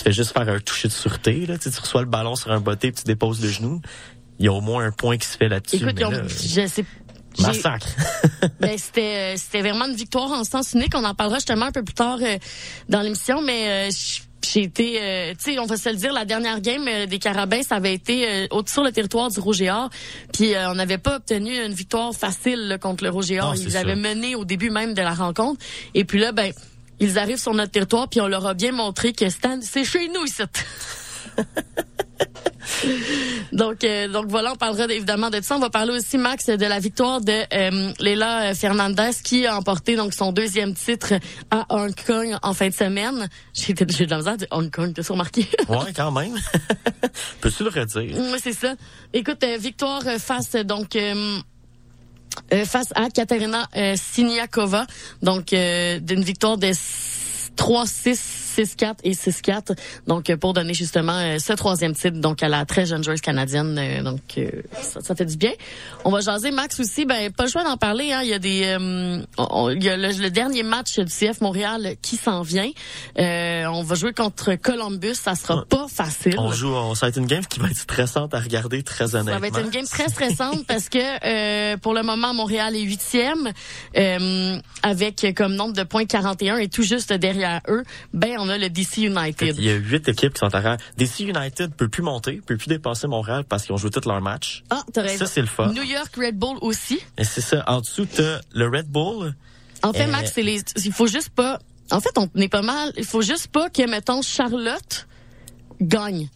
tu fais juste faire un toucher de sûreté, là. Tu, sais, tu reçois le ballon sur un botté puis tu déposes le genou. Il y a au moins un point qui se fait là-dessus. Écoute, mais là, je sais massacre. Ben, c'était, euh, c'était vraiment une victoire en sens unique. On en parlera justement un peu plus tard euh, dans l'émission, mais euh, j'ai été, euh, tu sais, on va se le dire, la dernière game des Carabins, ça avait été au- sur le territoire du Rouge et Or, puis on n'avait pas obtenu une victoire facile là, contre le Rouge et Or. Non, Ils avaient mené au début même de la rencontre, et puis là, ben, ils arrivent sur notre territoire, puis on leur a bien montré que Stan, c'est chez nous ici. Donc, euh, donc voilà, on parlera évidemment de ça. On va parler aussi, Max, de la victoire de euh, Leila Fernandez qui a emporté donc son deuxième titre à Hong Kong en fin de semaine. J'ai de la misère de Hong Kong, t'as remarqué? ouais, quand même. Peux-tu le redire? Oui, c'est ça. Écoute, euh, victoire euh, face donc euh, face à Katerina euh, Siniakova. Donc euh, d'une victoire de 3-6, 6-4 et 6-4. Donc euh, pour donner justement euh, ce troisième titre donc à la très jeune joueuse canadienne. Euh, donc ça, ça fait du bien. On va jaser Max aussi. Ben pas le choix d'en parler. Hein. Il y a des, euh, on- il y a le, le dernier match du CF Montréal qui s'en vient. Euh, on va jouer contre Columbus. Ça sera pas facile. On joue, on, ça va être une game qui va être stressante à regarder, très honnêtement. Ça va être une game très stressante parce que euh, pour le moment, Montréal est huitième euh, avec comme nombre de points 41 et tout juste derrière eux, ben on a le DC United. Il y a huit équipes qui sont arrière. DC United peut plus monter, peut plus dépasser Montréal parce qu'ils ont joué tous leurs matchs. Ah, t'as raison. Ça, c'est le fun. New York Red Bull aussi. Et c'est ça. En dessous, t'as le Red Bull. En fait, Euh, Max, c'est les. Il faut juste pas. En fait, on est pas mal. Il faut juste pas que mettons Charlotte gagne.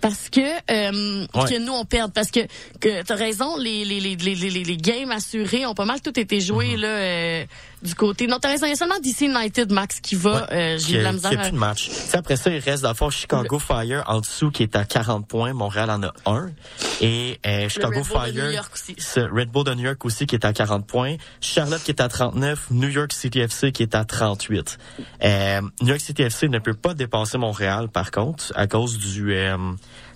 Parce que euh, Ouais. que nous on perde parce que que t'as raison les les, les les les les games assurés ont pas mal tout été joués Mhm. là euh, du côté non t'as raison il y a seulement DC United Max qui va euh, qui j'ai de la qui misère a plus de match. Tu sais, après ça, il reste dans le fond Chicago Fire en dessous qui est à 40 points. Montréal en a un. Et euh, Chicago Red Bull de Fire, New York aussi. Red Bull de New York aussi qui est à 40 points. Charlotte qui est à 39. New York City FC qui est à 38. Euh, New York City FC ne peut pas dépasser Montréal par contre à cause du euh,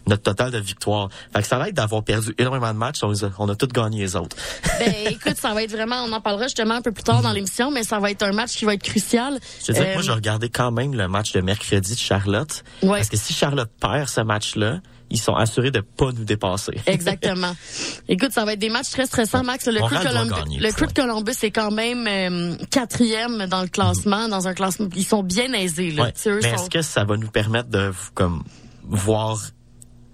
notre total de victoires. Fait que ça va être d'avoir perdu énormément de matchs. On, on a tous gagné les autres. ben écoute ça va être vraiment on en parlera justement un peu plus tard dans l'émission mais ça va être un match qui va être crucial Je te dis que Euh, moi, j'ai regardé quand même le match de mercredi de Charlotte. Ouais. Parce que si Charlotte perd ce match-là, ils sont assurés de pas nous dépasser. Exactement. Écoute, ça va être des matchs très stressants, Max. Le, Crew, de Columbus, gagner, le Crew de point. Columbus est quand même euh, quatrième dans le classement, dans un classement. Ils sont bien aisés. Là. Ouais. Eux Mais sont- est-ce que ça va nous permettre de comme voir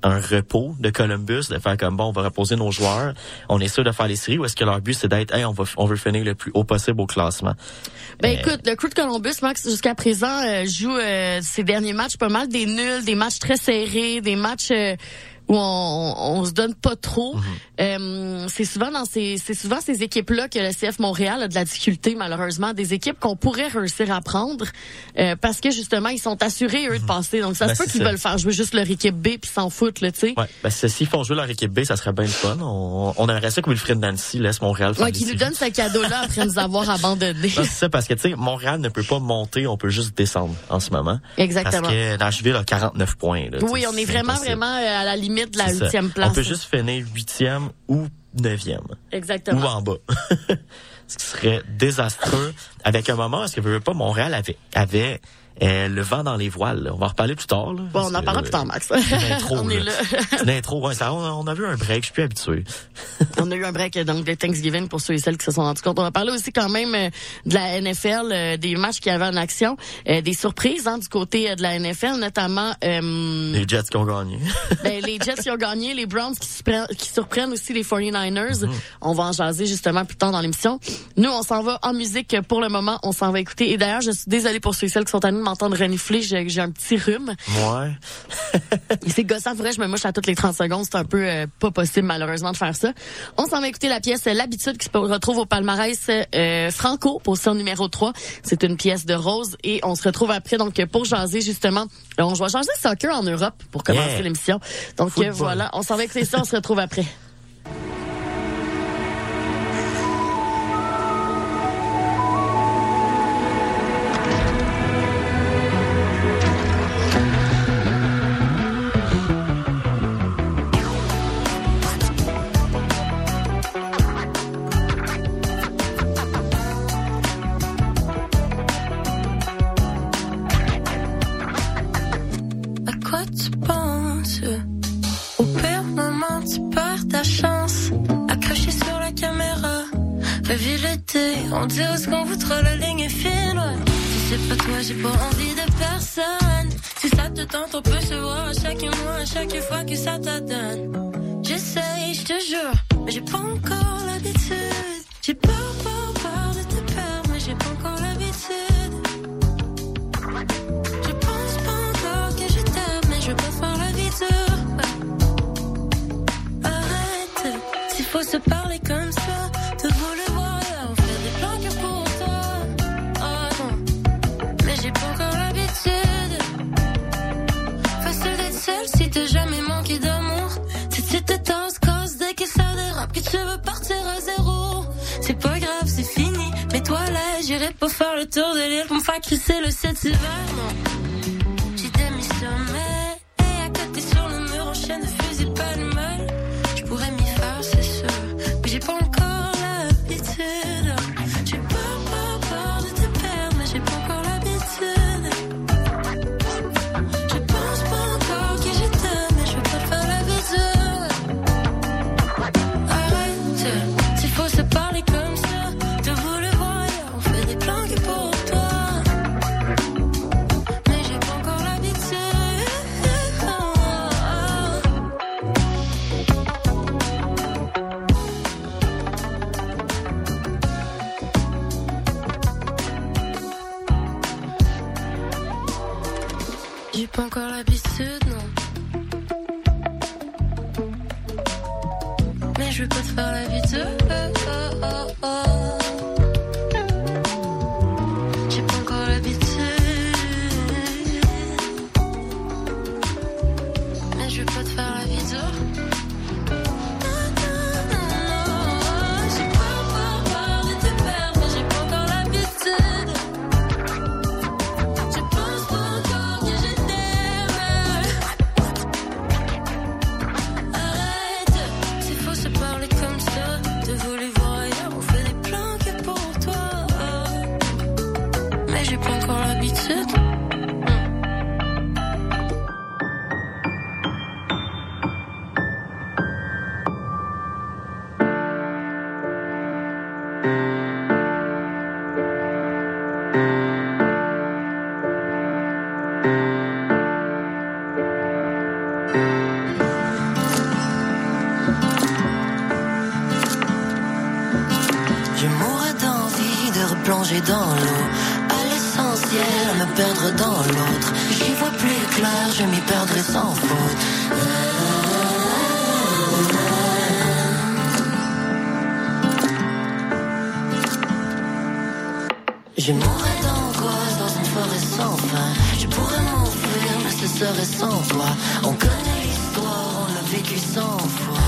un repos de Columbus, de faire comme bon, on va reposer nos joueurs, on est sûr de faire les séries, ou est-ce que leur but c'est d'être, hey, on va, on veut finir le plus haut possible au classement. Ben Euh, écoute, le Crew de Columbus, Max, jusqu'à présent, euh, joue euh, ses derniers matchs pas mal des nuls, des matchs très serrés, des matchs euh, où on, on se donne pas trop. Mhm. Euh, c'est souvent dans ces c'est souvent ces équipes là que le CF Montréal a de la difficulté malheureusement, des équipes qu'on pourrait réussir à prendre euh, parce que justement ils sont assurés eux de passer. Donc ça Ben, se peut qu'ils veulent faire jouer juste leur équipe B puis s'en foutent là, tu sais. Ouais, ben s'ils font jouer leur équipe B, ça serait bien le fun. On, on aimerait ça que Wilfred Nancy laisse Montréal faire Ouais, qui nous donne ce cadeau-là après nous avoir abandonnés. Non, c'est ça, parce que, tu sais, Montréal ne peut pas monter, on peut juste descendre en ce moment. Exactement. Parce que Nashville a 49 points. Là, Oui, on est vraiment, impossible. vraiment euh, à la limite de la huitième place. On peut juste finir huitième ou neuvième. Exactement. Ou en bas? Ce qui serait désastreux. Avec un moment, est-ce que veut pas, Montréal avait, avait euh, le vent dans les voiles. là. On va en reparler plus tard. Là, Bon, on en parlera plus tard, Max. c'est une intro, on est là. Une intro, ouais, ça, on, a- on a vu un break, je suis plus habitué. on a eu un break donc de Thanksgiving pour ceux et celles qui se sont rendus compte. On va parler aussi quand même euh, de la NFL, euh, des matchs qui avaient en action, des surprises hein, du côté de la NFL, notamment Les Jets qui ont gagné. ben, les Jets qui ont gagné, les Browns qui, surprennent- qui surprennent aussi les 49ers. On va en jaser justement plus tard dans l'émission. Nous, on s'en va en musique pour le moment. On s'en va écouter. Et d'ailleurs, je suis désolée pour ceux et celles qui sont à nous de m'entendre renifler. J'ai un petit rhume. Ouais. C'est gossant, vrai, je me mouche à toutes les 30 secondes. C'est un peu euh, pas possible, malheureusement, de faire ça. On s'en va écouter la pièce euh, L'habitude qui se retrouve au palmarès euh, Franco, position numéro 3. C'est une pièce de Rose. Et on se retrouve après, donc, pour jaser, justement. Euh, On va jaser soccer en Europe pour commencer Yeah. l'émission. Donc, Football. voilà. On s'en va écouter ça. On se retrouve après. l'été. On dit où ce qu'on voudra, la ligne fine. Tu sais pas toi, j'ai pas envie de personne. Si ça te tente, on peut se voir à chaque mois, à chaque fois que ça t'adonne. J'essaye, je te jure, mais j'ai pas encore l'habitude. J'ai peur, peur, peur de te perdre, mais j'ai pas encore l'habitude. Si t'as jamais manqué d'amour. Si tu te tasses, cause dès que ça dérape, que tu veux partir à zéro. C'est pas grave, c'est fini. Mais toi là, j'irai pas faire le tour de l'île pour me faire crisser le 7 hiver. J'ai mis sommet pas encore l'habitude, non. Mais je veux pas te faire l'habitude. Dans l'eau. À l'essentiel, me perdre dans l'autre. J'y vois plus clair, je m'y perdrai sans faute. Je mourrais d'angoisse dans une forêt sans fin. Je pourrais m'enfuir, mais ce serait sans toi. On connaît l'histoire, on l'a vécu cent fois.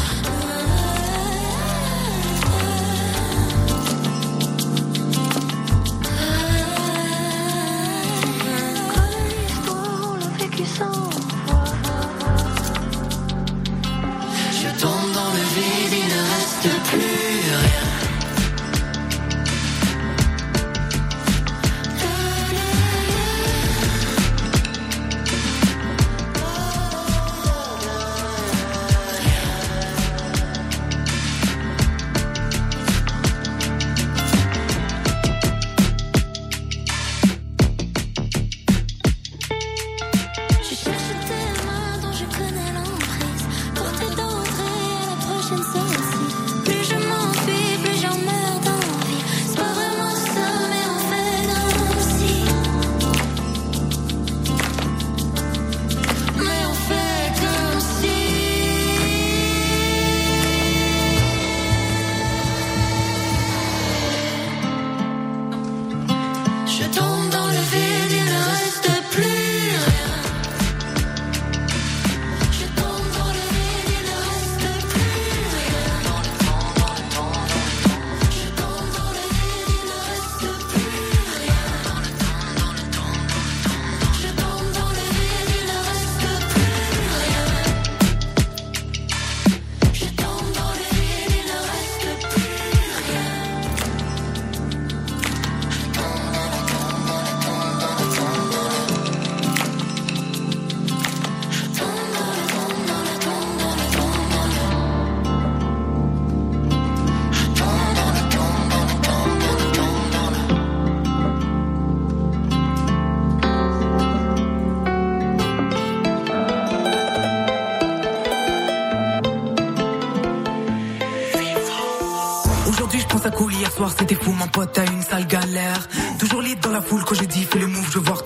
C'était fou, mon pote a une sale galère. Toujours libre dans la foule quand je dis fais le move, je vois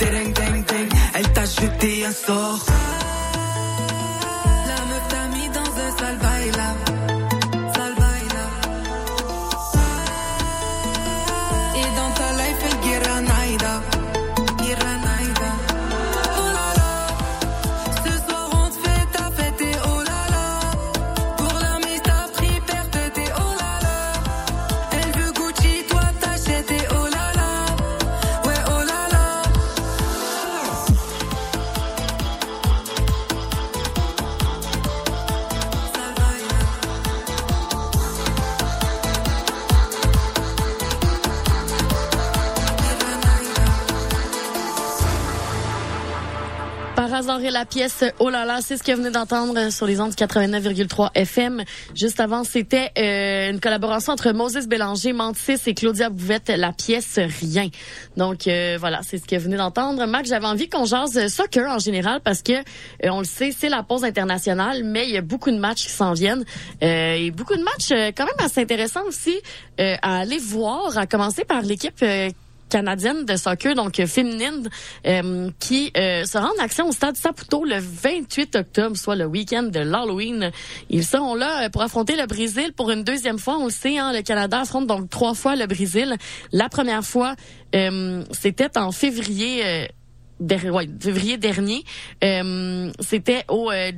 La meuf est deng deng deng. Elle t'a jeté un sort. Et la pièce Oh là là, c'est ce que vous venez d'entendre sur les ondes 89,3 FM. Juste avant, c'était euh, une collaboration entre Moses Bélanger, Mantis et Claudia Bouvette, la pièce Rien. Donc euh, voilà, c'est ce que vous venez d'entendre. Mac, j'avais envie qu'on jase soccer en général parce que euh, on le sait, c'est la pause internationale, mais il y a beaucoup de matchs qui s'en viennent euh, et beaucoup de matchs euh, quand même assez intéressants aussi euh, à aller voir. À commencer par l'équipe. Canadienne de soccer, donc euh, féminine, euh, qui euh, sera en action au stade Saputo le 28 octobre, soit le week-end de l'Halloween. Ils seront là euh, pour affronter le Brésil pour une deuxième fois. On le sait, hein, le Canada affronte donc trois fois le Brésil. La première fois, euh, c'était en février. euh, ouais, février dernier, Euh, c'était au euh,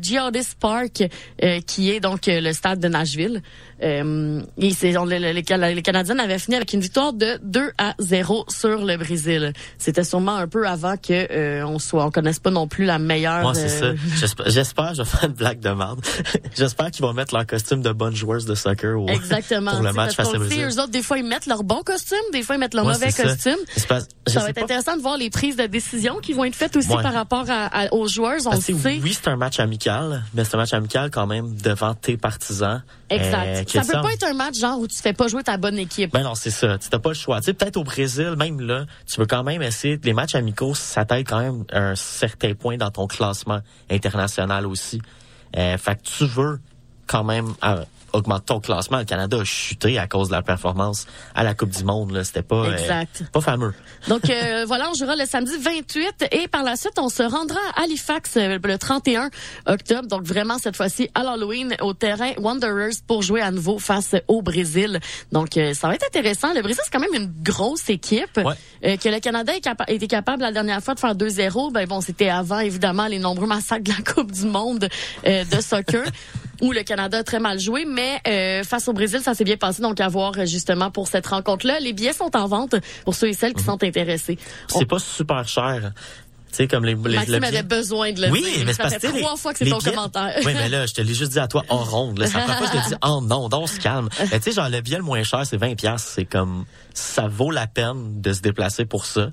Park, euh, qui est donc le stade de Nashville. Euh, et on- le- le- les, Cana- les Canadiens avaient fini avec une victoire de 2 à 0 sur le Brésil. C'était sûrement un peu avant que euh, on soit, on connaisse pas non plus la meilleure. Moi, c'est euh, ça. J'espère, j'espère, je vais faire une blague de merde. j'espère qu'ils vont mettre leur costume de bonnes joueuses de soccer au, Exactement. pour le match face parce au Brésil. eux autres, des fois, ils mettent leur bon costume, des fois, ils mettent leur Ouais, mauvais ça. costume. Ça va être pas. intéressant de voir les prises de décision qui vont être faites aussi Ouais. par rapport à, à- aux joueurs. On Parce que le sait. oui, c'est un match amical, mais c'est un match amical quand même devant tes partisans. Exact. Ça peut pas être un match genre où tu fais pas jouer ta bonne équipe. Ben non, c'est ça. Tu n'as pas le choix. Tu sais, peut-être au Brésil, même là, tu veux quand même essayer. Les matchs amicaux, ça t'aide quand même un certain point dans ton classement international aussi. Euh, fait que tu veux quand même euh, augmenter ton classement. Le Canada a chuté à cause de la performance à la Coupe du Monde. Là, c'était pas euh, Exact. pas fameux. Donc euh, voilà, on jouera le samedi 28 et par la suite, on se rendra à Halifax euh, le 31 octobre. Donc vraiment cette fois-ci à l'Halloween au terrain Wanderers pour jouer à nouveau face au Brésil. Donc euh, ça va être intéressant. Le Brésil c'est quand même une grosse équipe Ouais. Euh, que le Canada est capa- était capable la dernière fois de faire 2-0. Ben bon, c'était avant évidemment les nombreux massacres de la Coupe du monde euh, de soccer. où le Canada a très mal joué, mais euh, face au Brésil, ça s'est bien passé. Donc, à voir euh, justement pour cette rencontre-là. Les billets sont en vente pour ceux et celles qui sont intéressés. C'est pas super cher. Tu sais, comme les, les Maxime le billet- avait besoin de le Oui, dire. mais c'est parce que trois les- fois que c'est ton billets- commentaire. Oui, mais là, je te l'ai juste dit à toi en ronde. Là, ça pas je te dis oh non, non, on se calme. Mais tu sais, genre le billet le moins cher, c'est 20 pièces. C'est comme ça vaut la peine de se déplacer pour ça.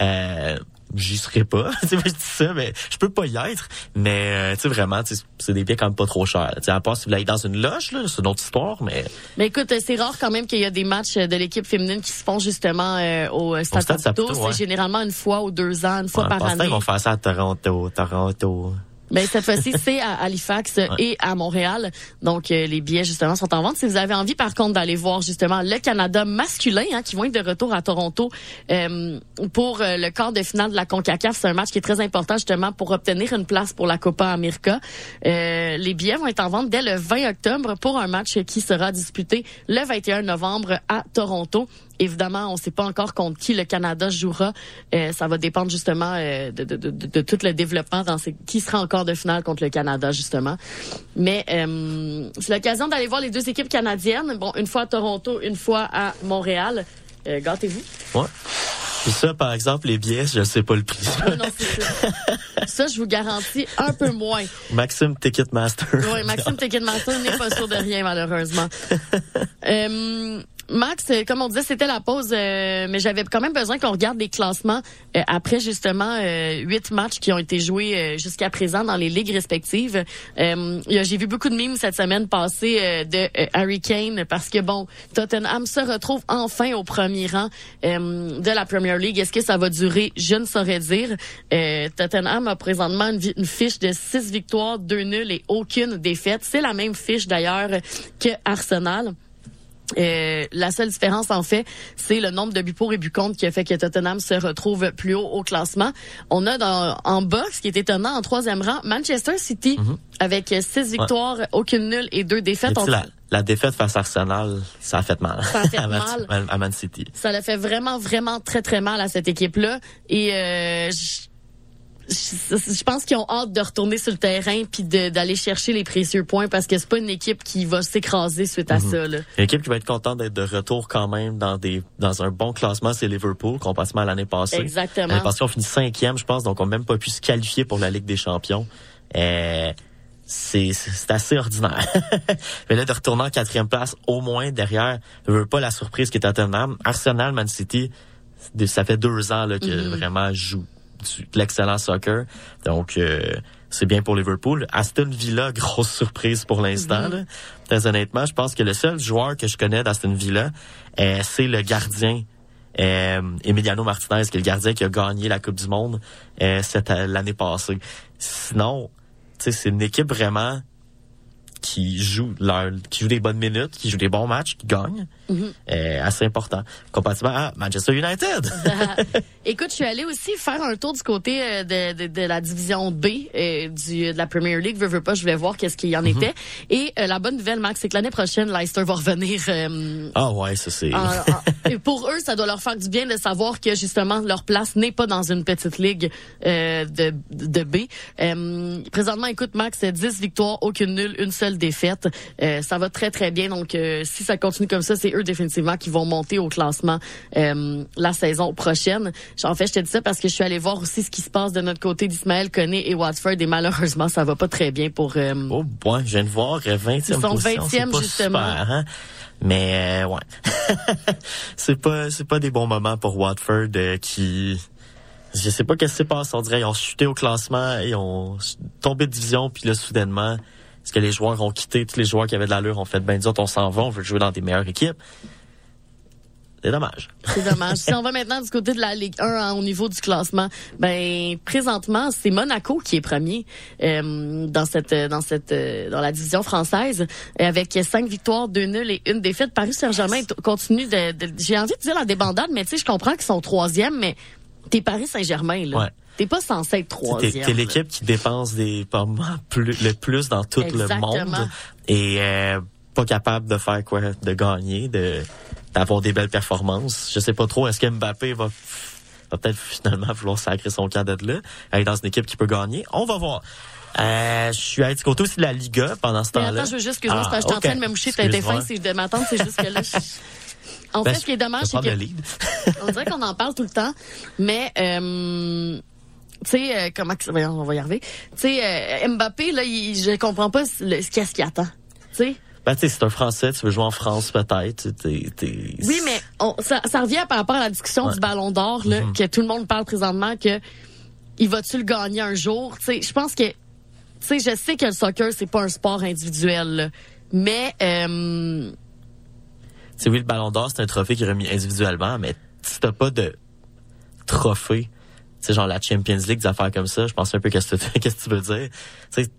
Euh, J'y serais pas. Tu sais, je dis ça, mais je peux pas y être. Mais euh, tu sais vraiment, tu sais, c'est des billets quand même pas trop chers. Tu sais, à part si vous aller dans une loge, là, c'est une autre histoire. Mais Mais écoute, euh, c'est rare quand même qu'il y a des matchs euh, de l'équipe féminine qui se font justement euh, au Stade Stade Saputo. Saputo, ouais. C'est généralement une fois ou deux ans, une fois ouais, par année. ils vont faire ça à Toronto, Toronto. Ben, cette fois-ci, c'est à Halifax et à Montréal. Donc, euh, les billets, justement, sont en vente. Si vous avez envie, par contre, d'aller voir, justement, le Canada masculin, hein, qui vont être de retour à Toronto euh, pour euh, le quart de finale de la CONCACAF. C'est un match qui est très important, justement, pour obtenir une place pour la Copa América. Euh, les billets vont être en vente dès le 20 octobre pour un match qui sera disputé le 21 novembre à Toronto. Évidemment, on ne sait pas encore contre qui le Canada jouera. Euh, ça va dépendre justement euh, de, de, de, de tout le développement dans ces, qui sera encore de finale contre le Canada justement. Mais euh, c'est l'occasion d'aller voir les deux équipes canadiennes. Bon, une fois à Toronto, une fois à Montréal. Euh, Gâtez-vous. Ouais. Puis ça, par exemple, les billets, je sais pas le prix. Ah non, c'est ça. ça, je vous garantis un peu moins. Maxime Ticketmaster. Oui, Maxime Ticketmaster n'est pas sûr de rien, malheureusement. Euh, Max, euh, comme on disait, c'était la pause, euh, mais j'avais quand même besoin qu'on regarde les classements euh, après justement euh, huit matchs qui ont été joués euh, jusqu'à présent dans les ligues respectives. J'ai vu beaucoup de mimes cette semaine passée euh, de Harry Kane parce que bon, Tottenham se retrouve enfin au premier rang de la Premier League. Est-ce que ça va durer? Je ne saurais dire. Tottenham a présentement une, une fiche de six victoires, deux nuls et aucune défaite. C'est la même fiche d'ailleurs que Arsenal. Euh, la seule différence, en fait, c'est le nombre de buts pour et buts contre qui a fait que Tottenham se retrouve plus haut au classement. On a dans, en bas, ce qui est étonnant, en troisième rang, Manchester City, avec six victoires, aucune nulle et deux Mhm. Défaites. la, défaite face à Arsenal, ça a fait mal. Ça a fait à Man, mal. à Man City. Ça l'a fait vraiment, vraiment très, très mal à cette équipe-là. Et euh, je je- je pense qu'ils ont hâte de retourner sur le terrain puis d'aller chercher les précieux points parce que c'est pas une équipe qui va s'écraser suite à ça. Là. Une équipe qui va être contente d'être de retour quand même dans des dans un bon classement, c'est Liverpool, comparativement à l'année passée. Exactement. L'année passée, on finit cinquième, je pense, donc on n'a même pas pu se qualifier pour la Ligue des Champions. Euh, c'est assez ordinaire. Mais là, de retourner en quatrième place, au moins derrière, je veux pas la surprise qui est Tottenham. Arsenal, Man City, ça fait deux ans là, que vraiment joue du- de l'excellent soccer. Donc, euh, c'est bien pour Liverpool. Aston Villa, grosse surprise pour l'instant. là. Très honnêtement, je pense que le seul joueur que je connais d'Aston Villa, euh, c'est le gardien euh, Emiliano Martinez, qui est le gardien qui a gagné la Coupe du Monde euh, cette l'année passée. Sinon, tu sais, c'est une équipe vraiment qui joue leur, qui joue des bonnes minutes, qui joue des bons matchs, qui gagne. Euh, assez important. Comparativement à Manchester United. Écoute, je suis allée aussi faire un tour du côté euh, de, de, de la division B euh, du, de la Premier League. Veux, veux pas, je voulais voir qu'est-ce qu'il y en Mhm. était. Et euh, la bonne nouvelle, Max, c'est que l'année prochaine, Leicester va revenir. Ah ouais, ça c'est. et pour eux, ça doit leur faire du bien de savoir que justement leur place n'est pas dans une petite ligue de, de B. Présentement, écoute, Max, c'est 10 victoires, aucune nulle, une seule défaite. Ça va très très bien. Donc, si ça continue comme ça, c'est eux définitivement qui vont monter au classement euh, la saison prochaine. En fait, je te dis ça parce que je suis allée voir aussi ce qui se passe de notre côté d'Ismaël Koné et Watford. Et malheureusement, ça va pas très bien pour. euh, Oh boy, je viens de voir euh, 20e Ils sont position, 20e, c'est pas justement. super, hein? Mais euh, ouais. c'est pas c'est pas des bons moments pour Watford euh, qui je sais pas qu'est-ce qui s'est passé, on dirait ils ont chuté au classement, ils ont tombé de division puis là soudainement est-ce que les joueurs ont quitté, tous les joueurs qui avaient de l'allure ont fait ben nous autres, on s'en va, on veut jouer dans des meilleures équipes. C'est dommage. C'est dommage. si on va maintenant du côté de la Ligue 1 hein, au niveau du classement, ben présentement c'est Monaco qui est premier euh, dans cette dans cette euh, dans la division française avec cinq victoires, deux nuls et une défaite. Paris Saint-Germain continue de, de- j'ai envie de dire la débandade, mais tu sais je comprends qu'ils sont troisième, mais t'es Paris Saint-Germain là. Ouais. T'es pas censé être troisième. t'es l'équipe qui dépense des pas mal plus, le plus dans tout Exactement. le monde et euh, pas capable de faire quoi, de gagner, de d'avoir des belles performances. Je sais pas trop. Est-ce que Mbappé va, va peut-être finalement vouloir sacrer son camp d'être là, aller dans une équipe qui peut gagner? On va voir. Euh, je suis allé du côté aussi de la Liga pendant ce temps-là. attends, je veux juste que je Ah, j'étais en train de me moucher, t'as été fin, c'est de m'attendre, c'est juste que là. je- En Ben, fait, ce qui est dommage, c'est vais que prendre le lead. on dirait qu'on en parle tout le temps, mais euh, tu sais euh, comment on va y arriver. Tu sais euh, Mbappé là, il, je comprends pas le- qu'est-ce qu'il attend. Tu sais Ben, tu sais, c'est un Français, tu veux jouer en France peut-être. Oui, mais on, ça, ça revient par rapport à la discussion Ouais. du Ballon d'Or là, que tout le monde parle présentement que il va-tu le gagner un jour. Tu sais, je pense que tu sais, je sais que le soccer c'est pas un sport individuel, là, mais euh, sais, oui, le Ballon d'Or, c'est un trophée qui est remis individuellement, mais si t'as pas de trophée sais, genre la Champions League, des affaires comme ça, je pense un peu qu'est-ce que tu qu'est-ce que tu veux dire? Tu sais,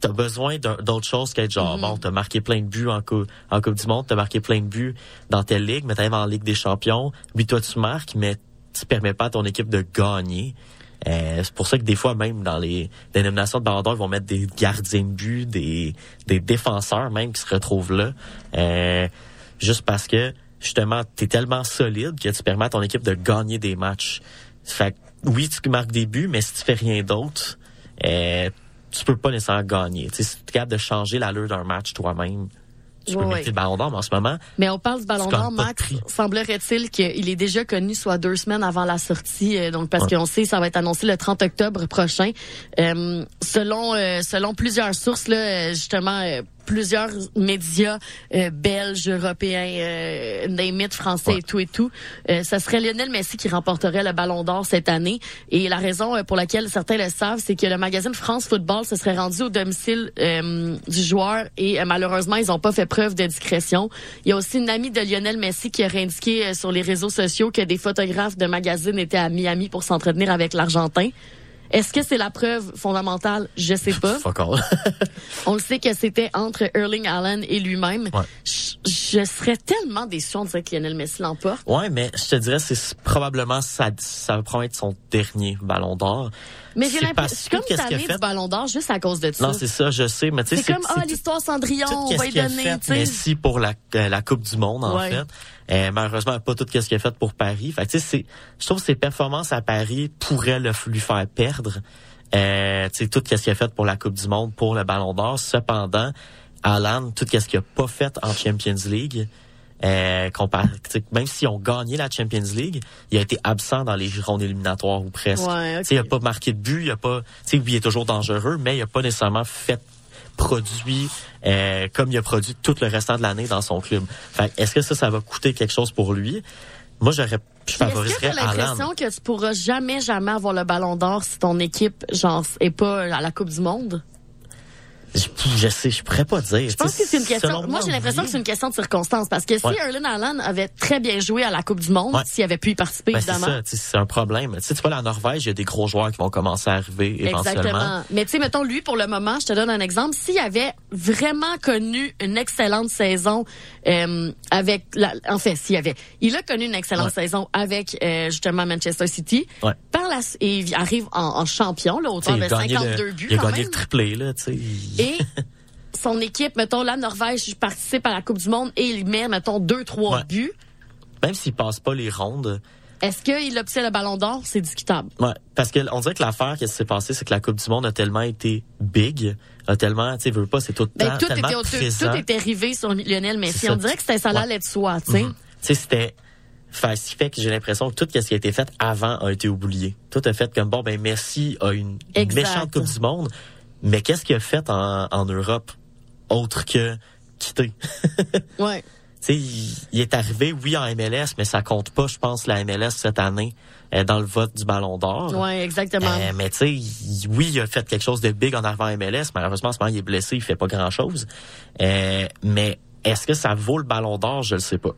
t'as besoin d'un- d'autre chose qu'être genre, bon, t'as marqué plein de buts en, cou- en Coupe du Monde, t'as marqué plein de buts dans telle ligue, mais t'arrives en Ligue des Champions, oui, toi, tu marques, mais tu permets pas à ton équipe de gagner. Euh, c'est pour ça que des fois, même dans les dénominations de Ballon d'Or, ils vont mettre des gardiens de but, des, des défenseurs même qui se retrouvent là. Euh, juste parce que, justement, t'es tellement solide que tu permets à ton équipe de gagner des matchs. Fait que, oui, tu marques des buts, mais si tu fais rien d'autre, euh, tu peux pas nécessairement gagner. Tu si tu es capable de changer l'allure d'un match toi-même, tu peux mériter ouais. le ballon d'or, mais en ce moment, Mais on parle du Ballon Tu d'Or, Max. Semblerait-il qu'il est déjà connu soit deux semaines avant la sortie, euh, donc parce Ouais. qu'on sait ça va être annoncé le 30 octobre prochain. Euh, selon euh, selon plusieurs sources là, euh, justement euh, plusieurs médias euh, belges, européens, euh, name it, français Ouais. et tout et tout, euh, ça serait Lionel Messi qui remporterait le Ballon d'Or cette année. Et la raison euh, pour laquelle certains le savent, c'est que le magazine France Football se serait rendu au domicile euh, du joueur et euh, malheureusement ils n'ont pas fait preuve de discrétion. Il y a aussi une amie de Lionel Messi qui aurait indiqué euh, sur les réseaux sociaux que des photographes de magazines étaient à Miami pour s'entretenir avec l'Argentin. Est-ce que c'est la preuve fondamentale? Je sais pas. On le sait que c'était entre Erling Haaland et lui-même. Ouais. Je, je serais tellement déçu, on dirait que Lionel Messi l'emporte. ouais, mais je te dirais, c'est probablement, ça, ça va probablement être son dernier ballon d'or. Mais j'ai l'impression, comme qu'est-ce qu'il a tannée fait? du Ballon d'Or juste à cause de ça. Non, c'est ça, je sais, mais tu sais, c'est comme, ah, l'histoire Cendrillon, on va y donner, fait tu sais. Messi pour la, euh, la Coupe du Monde, en Ouais. fait. Euh, malheureusement, pas tout ce qu'il a fait pour Paris. Fait que, tu sais, c'est, je trouve que ses performances à Paris pourraient le, lui faire perdre. Euh, tu sais, tout ce qu'il a fait pour la Coupe du Monde, pour le Ballon d'Or. Cependant, Alan, tout ce qu'il a pas fait en Champions League, euh, même s'ils ont gagné la Champions League, il a été absent dans les rondes éliminatoires ou presque. Ouais, ok. Tu sais, il a pas marqué de but, il a pas, tu sais, oui, il est toujours dangereux, mais il a pas nécessairement fait produit euh, comme il a produit tout le restant de l'année dans son club. Fait que est-ce que ça, ça va coûter quelque chose pour lui? Moi, j'aurais, je Puis Est-ce que favoriserais t'as l'impression que tu pourras jamais, jamais avoir le Ballon d'Or si ton équipe, genre, est pas à la Coupe du Monde? Je, sais, je pourrais pas dire. Je pense que c'est une question. Moi, j'ai l'impression que c'est une question de circonstance. Parce que si Ouais. Erling Haaland avait très bien joué à la Coupe du Monde, Ouais. s'il avait pu y participer, Ben, c'est évidemment. ça, tu sais, c'est un problème. Tu sais, tu vois, la Norvège, il y a des gros joueurs qui vont commencer à arriver éventuellement. Exactement. Mais tu sais, mettons, lui, pour le moment, je te donne un exemple. S'il avait vraiment connu une excellente saison euh, avec... La, en fait, s'il avait... Il a connu une excellente Ouais. saison avec, euh, justement, Manchester City. Ouais. Par la, et il arrive en, en champion, là, il de a gagné 52 le, buts, il a quand gagné même. le triplé, là, tu sais. Et son équipe, mettons, la Norvège participe à la Coupe du Monde et il met, mettons, deux, trois Ouais. buts. Même s'il passe pas les rondes, Est-ce qu'il obtient le ballon d'or? C'est discutable. Ouais, parce que on dirait que l'affaire qui s'est passée, c'est que la Coupe du Monde a tellement été big, a tellement, tu sais, veux pas, c'est tout Ben, temps tout, tellement était, présent. tout était rivé sur Lionel Messi. On dirait que c'était ça Ouais. de soi, tu sais. Mhm. Tu sais, c'était, fait, ce qui fait que j'ai l'impression que tout ce qui a été fait avant a été oublié. Tout a fait comme bon, ben Messi a une méchante Coupe du Monde, mais qu'est-ce qu'il a fait en, en Europe autre que quitter? Ouais. Tu sais, il, il est arrivé, oui, en MLS, mais ça compte pas, je pense, la MLS cette année euh, dans le vote du Ballon d'Or. Ouais, exactement. Euh, mais tu sais, oui, il a fait quelque chose de big en arrivant à MLS. Malheureusement, en ce moment, il est blessé, il fait pas grand-chose. Euh, mais est-ce que ça vaut le ballon d'or? Je le sais pas.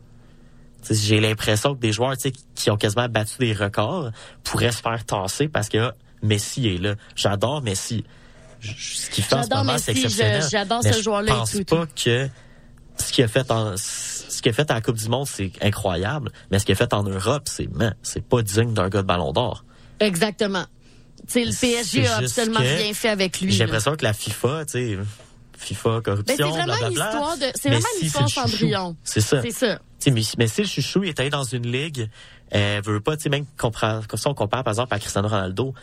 J'ai l'impression que des joueurs tu sais, qui ont quasiment battu des records pourraient se faire tasser parce que Messi est là. J'adore Messi. Ce qu'il fait en ce moment, c'est exceptionnel. j'adore ce joueur-là Je pense tout, pas que ce qu'il a fait en ce qu'il a fait à la Coupe du Monde, c'est incroyable. Mais ce qu'il a fait en Europe, c'est c'est pas digne d'un gars de ballon d'or. Exactement. Tu sais, le PSG a absolument rien fait avec lui. J'ai l'impression que la FIFA, tu sais, FIFA, Ben, corruption, c'est vraiment une blablabla. histoire de, c'est vraiment Messi, une histoire c'est chouchou. Cendrillon. C'est ça. C'est ça. Tu sais, mais, mais si le chouchou il est allé dans une ligue, euh, veut pas, tu sais, même ça on compare par exemple à Cristiano Ronaldo.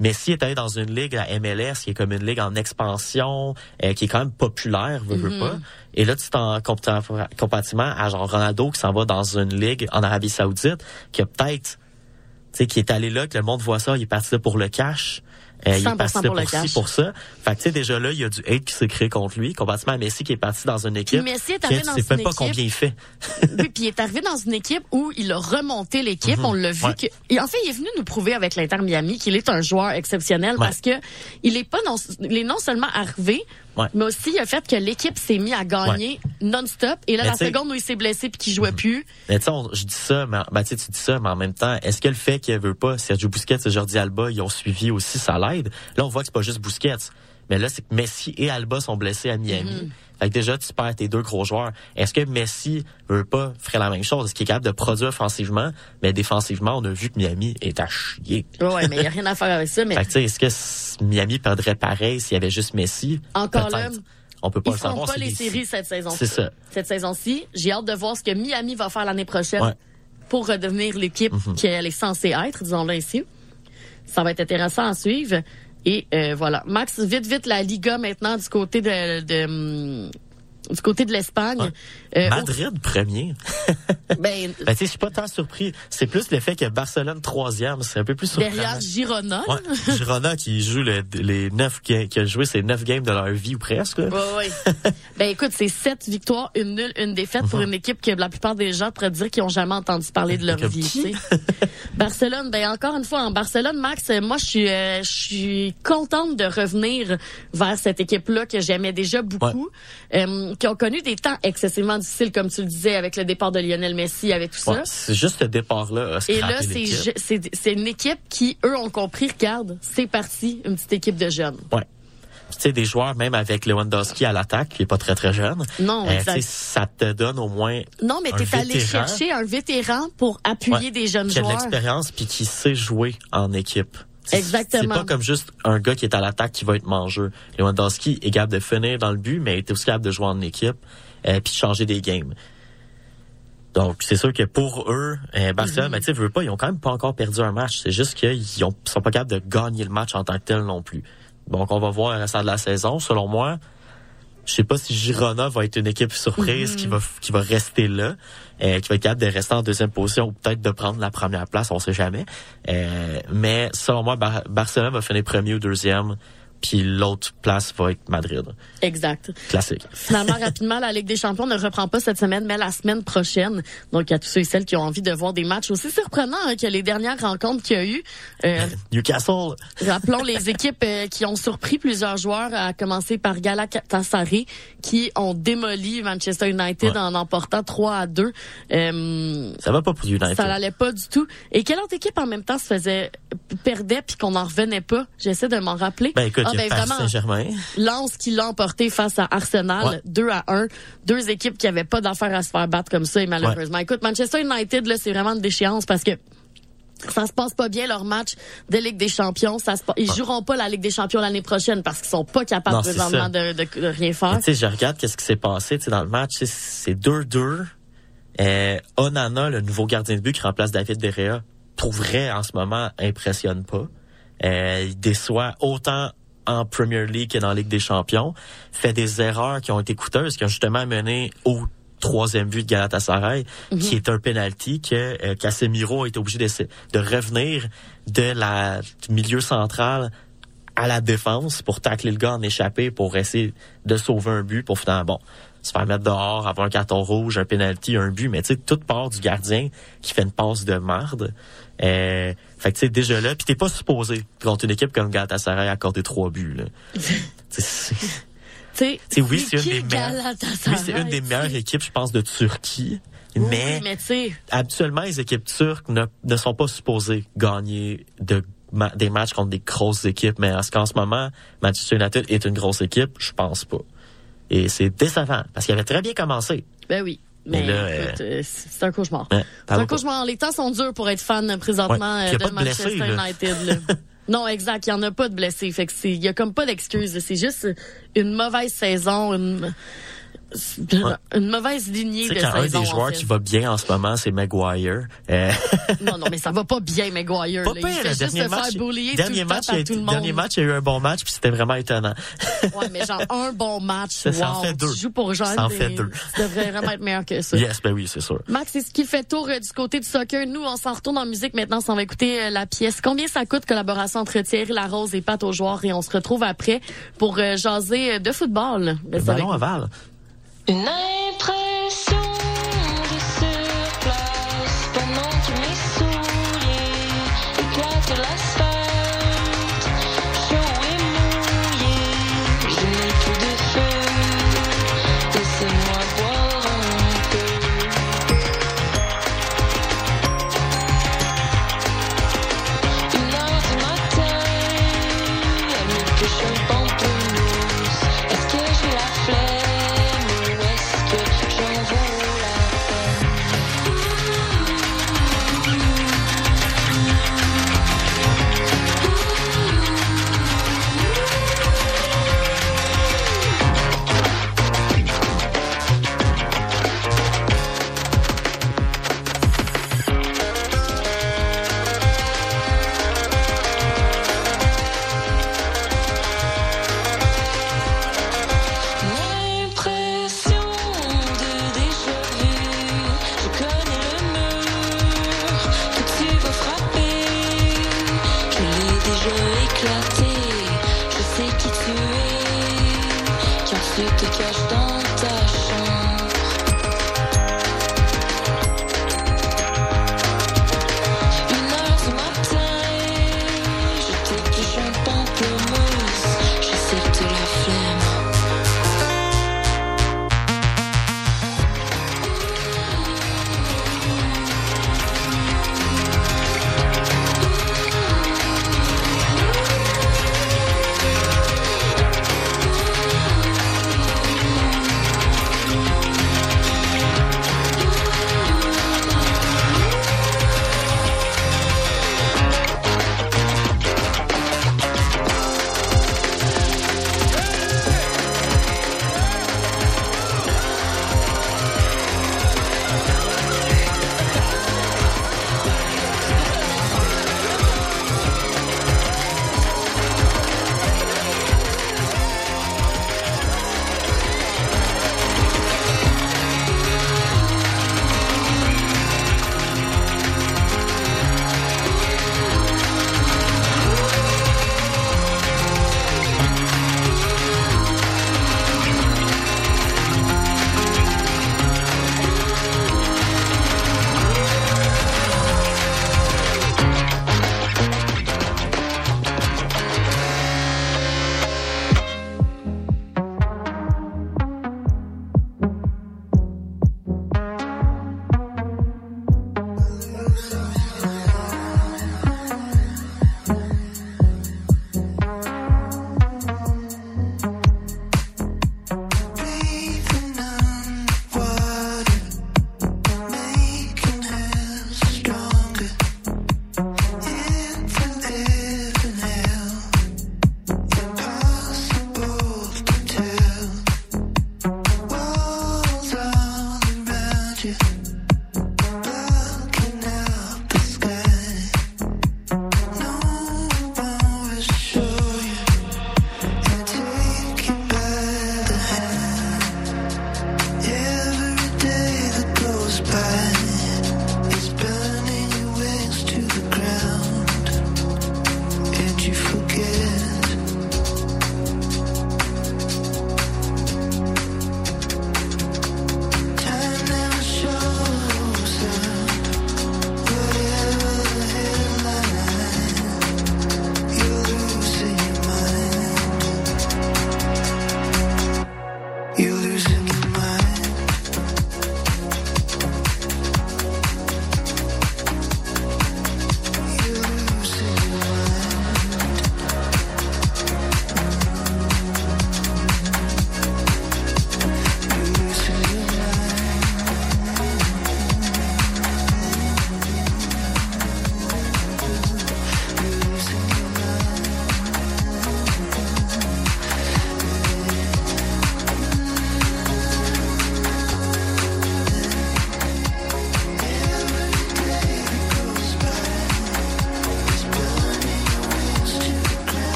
Messi est allé dans une ligue, la MLS, qui est comme une ligue en expansion, euh, qui est quand même populaire, veut, veut Mm-hmm. pas. Et là, tu t'en comparativement à genre Ronaldo qui s'en va dans une ligue en Arabie Saoudite, qui a peut-être, tu sais, qui est allé là, que le monde voit ça, il est parti là pour le cash. Euh, il est 100% parti pour pour, le ça. Fait tu sais, déjà là, il y a du hate qui s'est créé contre lui, comparativement à Messi qui est parti dans une équipe. Messi est qui, arrivé tu dans sais une même pas combien il fait. Oui, puis il est arrivé dans une équipe où il a remonté l'équipe. On l'a vu Mhm. Ouais. que. Et en fait, il est venu nous prouver avec l'Inter Miami qu'il est un joueur exceptionnel Ouais. parce que il est pas non, il est non seulement arrivé, Ouais. Mais aussi, le fait que l'équipe s'est mis à gagner non-stop. Et là, Mais la Mhm. seconde où il s'est blessé puis qu'il jouait plus, Mais tu sais, je dis ça, mais ben, tu dis ça, mais en même temps, est-ce que le fait qu'il veut pas Sergio Busquets et Jordi Alba, ils ont suivi aussi, ça l'aide? Là, on voit que c'est pas juste Busquets. Mais là, c'est que Messi et Alba sont blessés à Miami. Mhm. Fait que déjà, tu perds tes deux gros joueurs. Est-ce que Messi veut pas ferait la même chose? Est-ce qu'il est capable de produire offensivement? Mais défensivement, on a vu que Miami est à chier. ouais, mais il n'y a rien à faire avec ça. Mais Fait que est-ce que Miami perdrait pareil s'il y avait juste Messi? Encore là. On peut pas ils le savoir. pas les séries cette saison. C'est ça. Cette saison-ci, j'ai hâte de voir ce que Miami va faire l'année prochaine Ouais. Pour redevenir l'équipe qu'elle est censée être, disons-le ici. Ça va être intéressant à suivre. Et euh, voilà. Max, vite, vite, la Liga maintenant du côté de, de, hum, du côté de l'Espagne. Euh, Madrid premier. ben, Ben, tu sais, je suis pas tant surpris. C'est plus le fait que Barcelone troisième, c'est un peu plus surprenant. derrière Girona. là. Ouais, Girona qui joue le- les neuf qui a joué ses neuf games de leur vie ou presque. là. Ouais, ouais. ben écoute, c'est sept victoires, une nulle, une défaite pour une équipe que la plupart des gens pourraient dire qu'ils ont jamais entendu parler de leur Comme vie. Barcelone, ben encore une fois en Barcelone, Max, moi je suis, euh, je suis contente de revenir vers cette équipe-là que j'aimais déjà beaucoup, euh, qui ont connu des temps excessivement difficiles, comme tu le disais, avec le départ de Lionel Messi, avec tout Ouais, ça. c'est juste ce départ-là. Et là, c'est une équipe qui, eux, ont compris, regarde, c'est parti, une petite équipe de jeunes. Ouais. Tu sais, des joueurs, même avec Lewandowski à l'attaque, qui est pas très très jeune. Non, euh, ça te donne au moins Non, mais t'es allé chercher un vétéran pour appuyer Ouais, des jeunes qui a de joueurs. l'expérience puis qui sait jouer en équipe. Exactement. C'est pas comme juste un gars qui est à l'attaque qui va être mangeux. Lewandowski est capable de finir dans le but, mais il est aussi capable de jouer en équipe euh, puis de changer des games. Donc, c'est sûr que pour eux, euh, Barcelone, Mhm. ben, tu veux pas, ils ont quand même pas encore perdu un match. C'est juste qu'ils ont- sont pas capables de gagner le match en tant que tel non plus. Donc, on va voir le restant de la saison. Selon moi, je sais pas si Girona va être une équipe surprise Mhm. qui va qui va rester là, euh, qui va être capable de rester en deuxième position ou peut-être de prendre la première place, on sait jamais. Euh, mais selon moi, Bar- Barcelone va finir premier ou deuxième, puis l'autre place va être Madrid. Exact. Classique. Finalement, rapidement, la Ligue des Champions ne reprend pas cette semaine, mais la semaine prochaine. Donc, à tous ceux et celles qui ont envie de voir des matchs aussi surprenants hein, que les dernières rencontres qu'il y a eu. Euh, Newcastle. rappelons les équipes euh, qui ont surpris plusieurs joueurs, à commencer par Galatasaray, qui ont démoli Manchester United Ouais. en emportant 3 à 2. Euh, Ça va pas pour United. Ça n'allait pas du tout. Et quelle autre équipe en même temps se faisait perdait puis qu'on n'en revenait pas? J'essaie de m'en rappeler. Ben écoute, ben, évidemment. Lens qui l'a emporté face à Arsenal, Ouais. 2 à 1. Deux équipes qui avaient pas d'affaires à se faire battre comme ça, et malheureusement. Écoute, Manchester United, là, c'est vraiment une déchéance parce que ça se passe pas bien leur match de Ligue des Champions. Ça se pa- Ils joueront pas la Ligue des Champions l'année prochaine parce qu'ils sont pas capables Non, présentement de, de- de rien faire. Tu sais, je regarde qu'est-ce qui s'est passé dans le match. C'est 2-2. Euh, Onana, le nouveau gardien de but qui remplace David Derrea, pour vrai, en ce moment, impressionne pas. Euh, il déçoit autant en Premier League que dans la Ligue des Champions. Fait des erreurs qui ont été coûteuses, qui ont justement mené au troisième but de Galatasaray, qui est un penalty que euh, Casemiro a été obligé de, de revenir de la du milieu central à la défense pour tacler le gars en échappé pour essayer de sauver un but pour finalement bon se faire mettre dehors, avoir un carton rouge, un penalty, un but, mais tu sais, toute part du gardien qui fait une passe de marde. Euh, fait que tu sais, déjà là, puis t'es pas supposé contre une équipe comme Galatasaray accorder trois buts. Là. Tu sais, oui, c'est une des meilleures. Oui, c'est une des meilleures équipes, je pense, de Turquie. Oui, mais mais habituellement, les équipes turques ne, ne sont pas supposées gagner de, ma- des matchs contre des grosses équipes. Mais est-ce qu'en ce moment, Manchester United est une grosse équipe? Je pense pas. Et c'est décevant, parce qu'il avait très bien commencé. ben oui. Mais, écoute, euh, c'est un cauchemar. C'est un pas. cauchemar. Les temps sont durs pour être fan présentement Ouais, euh, a de Manchester blessés. United. là. non, exact. Il y en a pas de blessés. Fait que c'est, il y a comme pas d'excuses. C'est juste une mauvaise saison, une, une mauvaise lignée de quand un des en joueurs fait. qui va bien en ce moment, c'est Maguire. Euh, Non, non, mais ça va pas bien, Maguire. pas là. pire, il fait le juste dernier se match, faire dernier tout le match, temps il a par été- tout le monde. dernier match, il y a eu un bon match, puis c'était vraiment étonnant. Ouais, mais genre un bon match. Ça, ça en fait deux. Tu joues pour genre. Ça en fait deux. Tu devrais vraiment être meilleur que ça. yes, ben oui, c'est sûr. Max, c'est ce qui fait tour euh, du côté du soccer. Nous, on s'en retourne en musique maintenant. On va écouter euh, la pièce. Combien ça coûte collaboration entre Thierry Larose et Pat aux joueurs et on se retrouve après pour jaser de football. Le ballon aval. Une impression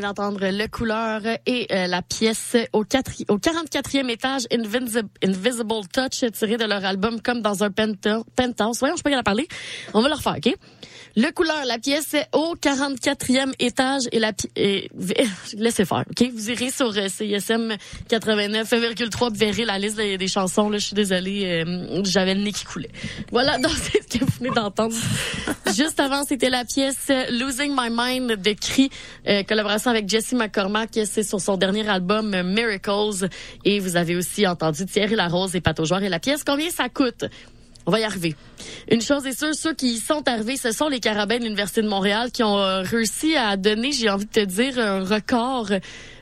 d'entendre Le Couleur et euh, la pièce au, au 44e étage, Invisible, Invisible Touch, tiré de leur album Comme dans un penthouse. Voyons, je peux y en parler. On va le refaire, OK? Le Couleur, la pièce au 44e étage et la pi- et- Laissez faire, OK? Vous irez sur CISM 89,3 vous verrez la liste des, chansons. Là, je suis désolée, euh, j'avais le nez qui coulait. Voilà, donc c'est ce que vous venez d'entendre. Juste avant, c'était la pièce euh, Losing My Mind de Cri, euh, collaboration avec Jesse McCormack. C'est sur son dernier album euh, Miracles. Et vous avez aussi entendu Thierry Larose et Pato Joueur. Et la pièce, combien ça coûte? On va y arriver. Une chose est sûre, ceux qui y sont arrivés, ce sont les Carabins de l'Université de Montréal qui ont euh, réussi à donner, j'ai envie de te dire, un record